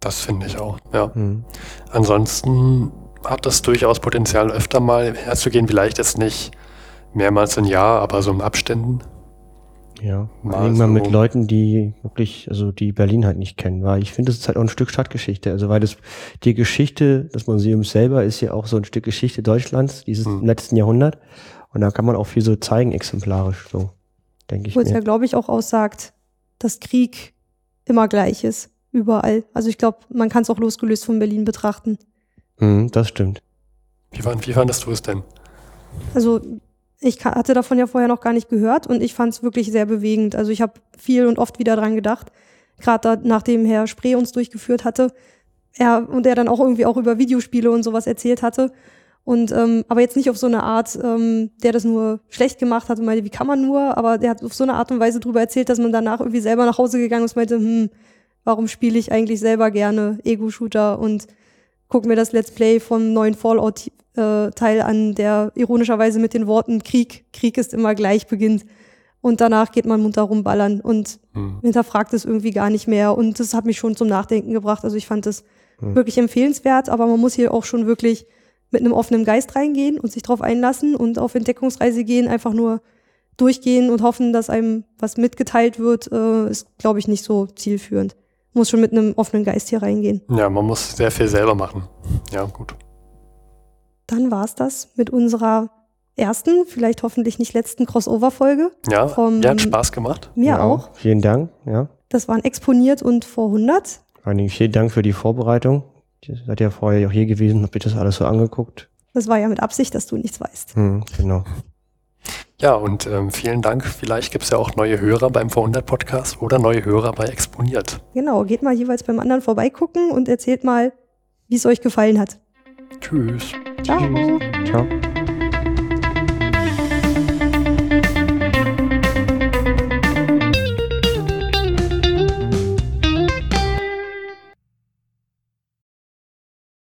das finde ich auch, ja. Hm. Ansonsten hat das durchaus Potenzial, öfter mal herzugehen. Vielleicht jetzt nicht mehrmals im Jahr, aber so in Abständen. Ja, Mal irgendwann so- mit Leuten, die wirklich, also die Berlin halt nicht kennen, weil ich finde, es ist halt auch ein Stück Stadtgeschichte. Also weil das die Geschichte des Museums selber ist ja auch so ein Stück Geschichte Deutschlands, dieses Hm. im letzten Jahrhundert. Und da kann man auch viel so zeigen, exemplarisch, so, denke ich Wo es ja, glaube ich, auch aussagt, dass Krieg immer gleich ist, überall. Also ich glaube, man kann es auch losgelöst von Berlin betrachten. Hm, das stimmt. Wie, fand- wie fandest du es denn? Also ich hatte davon ja vorher noch gar nicht gehört und ich fand es wirklich sehr bewegend. Also ich habe viel und oft wieder dran gedacht, gerade nachdem Herr Spree uns durchgeführt hatte, er und er dann auch irgendwie auch über Videospiele und sowas erzählt hatte. Und ähm, aber jetzt nicht auf so eine Art, ähm, der das nur schlecht gemacht hat und meinte, wie kann man nur, aber der hat auf so eine Art und Weise drüber erzählt, dass man danach irgendwie selber nach Hause gegangen ist und meinte, hm, warum spiele ich eigentlich selber gerne Ego-Shooter und guck mir das Let's Play vom neuen Fallout-Teil an, der ironischerweise mit den Worten Krieg, Krieg ist immer gleich beginnt. Und danach geht man munter rumballern und Hm. hinterfragt es irgendwie gar nicht mehr. Und das hat mich schon zum Nachdenken gebracht. Also ich fand das Hm. wirklich empfehlenswert, aber man muss hier auch schon wirklich mit einem offenen Geist reingehen und sich drauf einlassen und auf Entdeckungsreise gehen, einfach nur durchgehen und hoffen, dass einem was mitgeteilt wird, äh, ist, glaube ich, nicht so zielführend. Muss schon mit einem offenen Geist hier reingehen. Ja, man muss sehr viel selber machen. Ja, gut. Dann war's das mit unserer ersten, vielleicht hoffentlich nicht letzten Crossover-Folge. Ja, Vom- mir hat Spaß gemacht. Mir Ja, auch. Vielen Dank, ja. Das waren exponiert und vor 100. Vor allen Dingen vielen Dank für die Vorbereitung. Ihr seid ja vorher auch hier gewesen, habt euch das alles so angeguckt. Das war ja mit Absicht, dass du nichts weißt. Hm, genau. Ja, und ähm, vielen Dank. Vielleicht gibt es ja auch neue Hörer beim Vor100 Podcast oder neue Hörer bei Exponiert. Genau, geht mal jeweils beim anderen vorbeigucken und erzählt mal, wie es euch gefallen hat. Tschüss. Ciao. Ciao.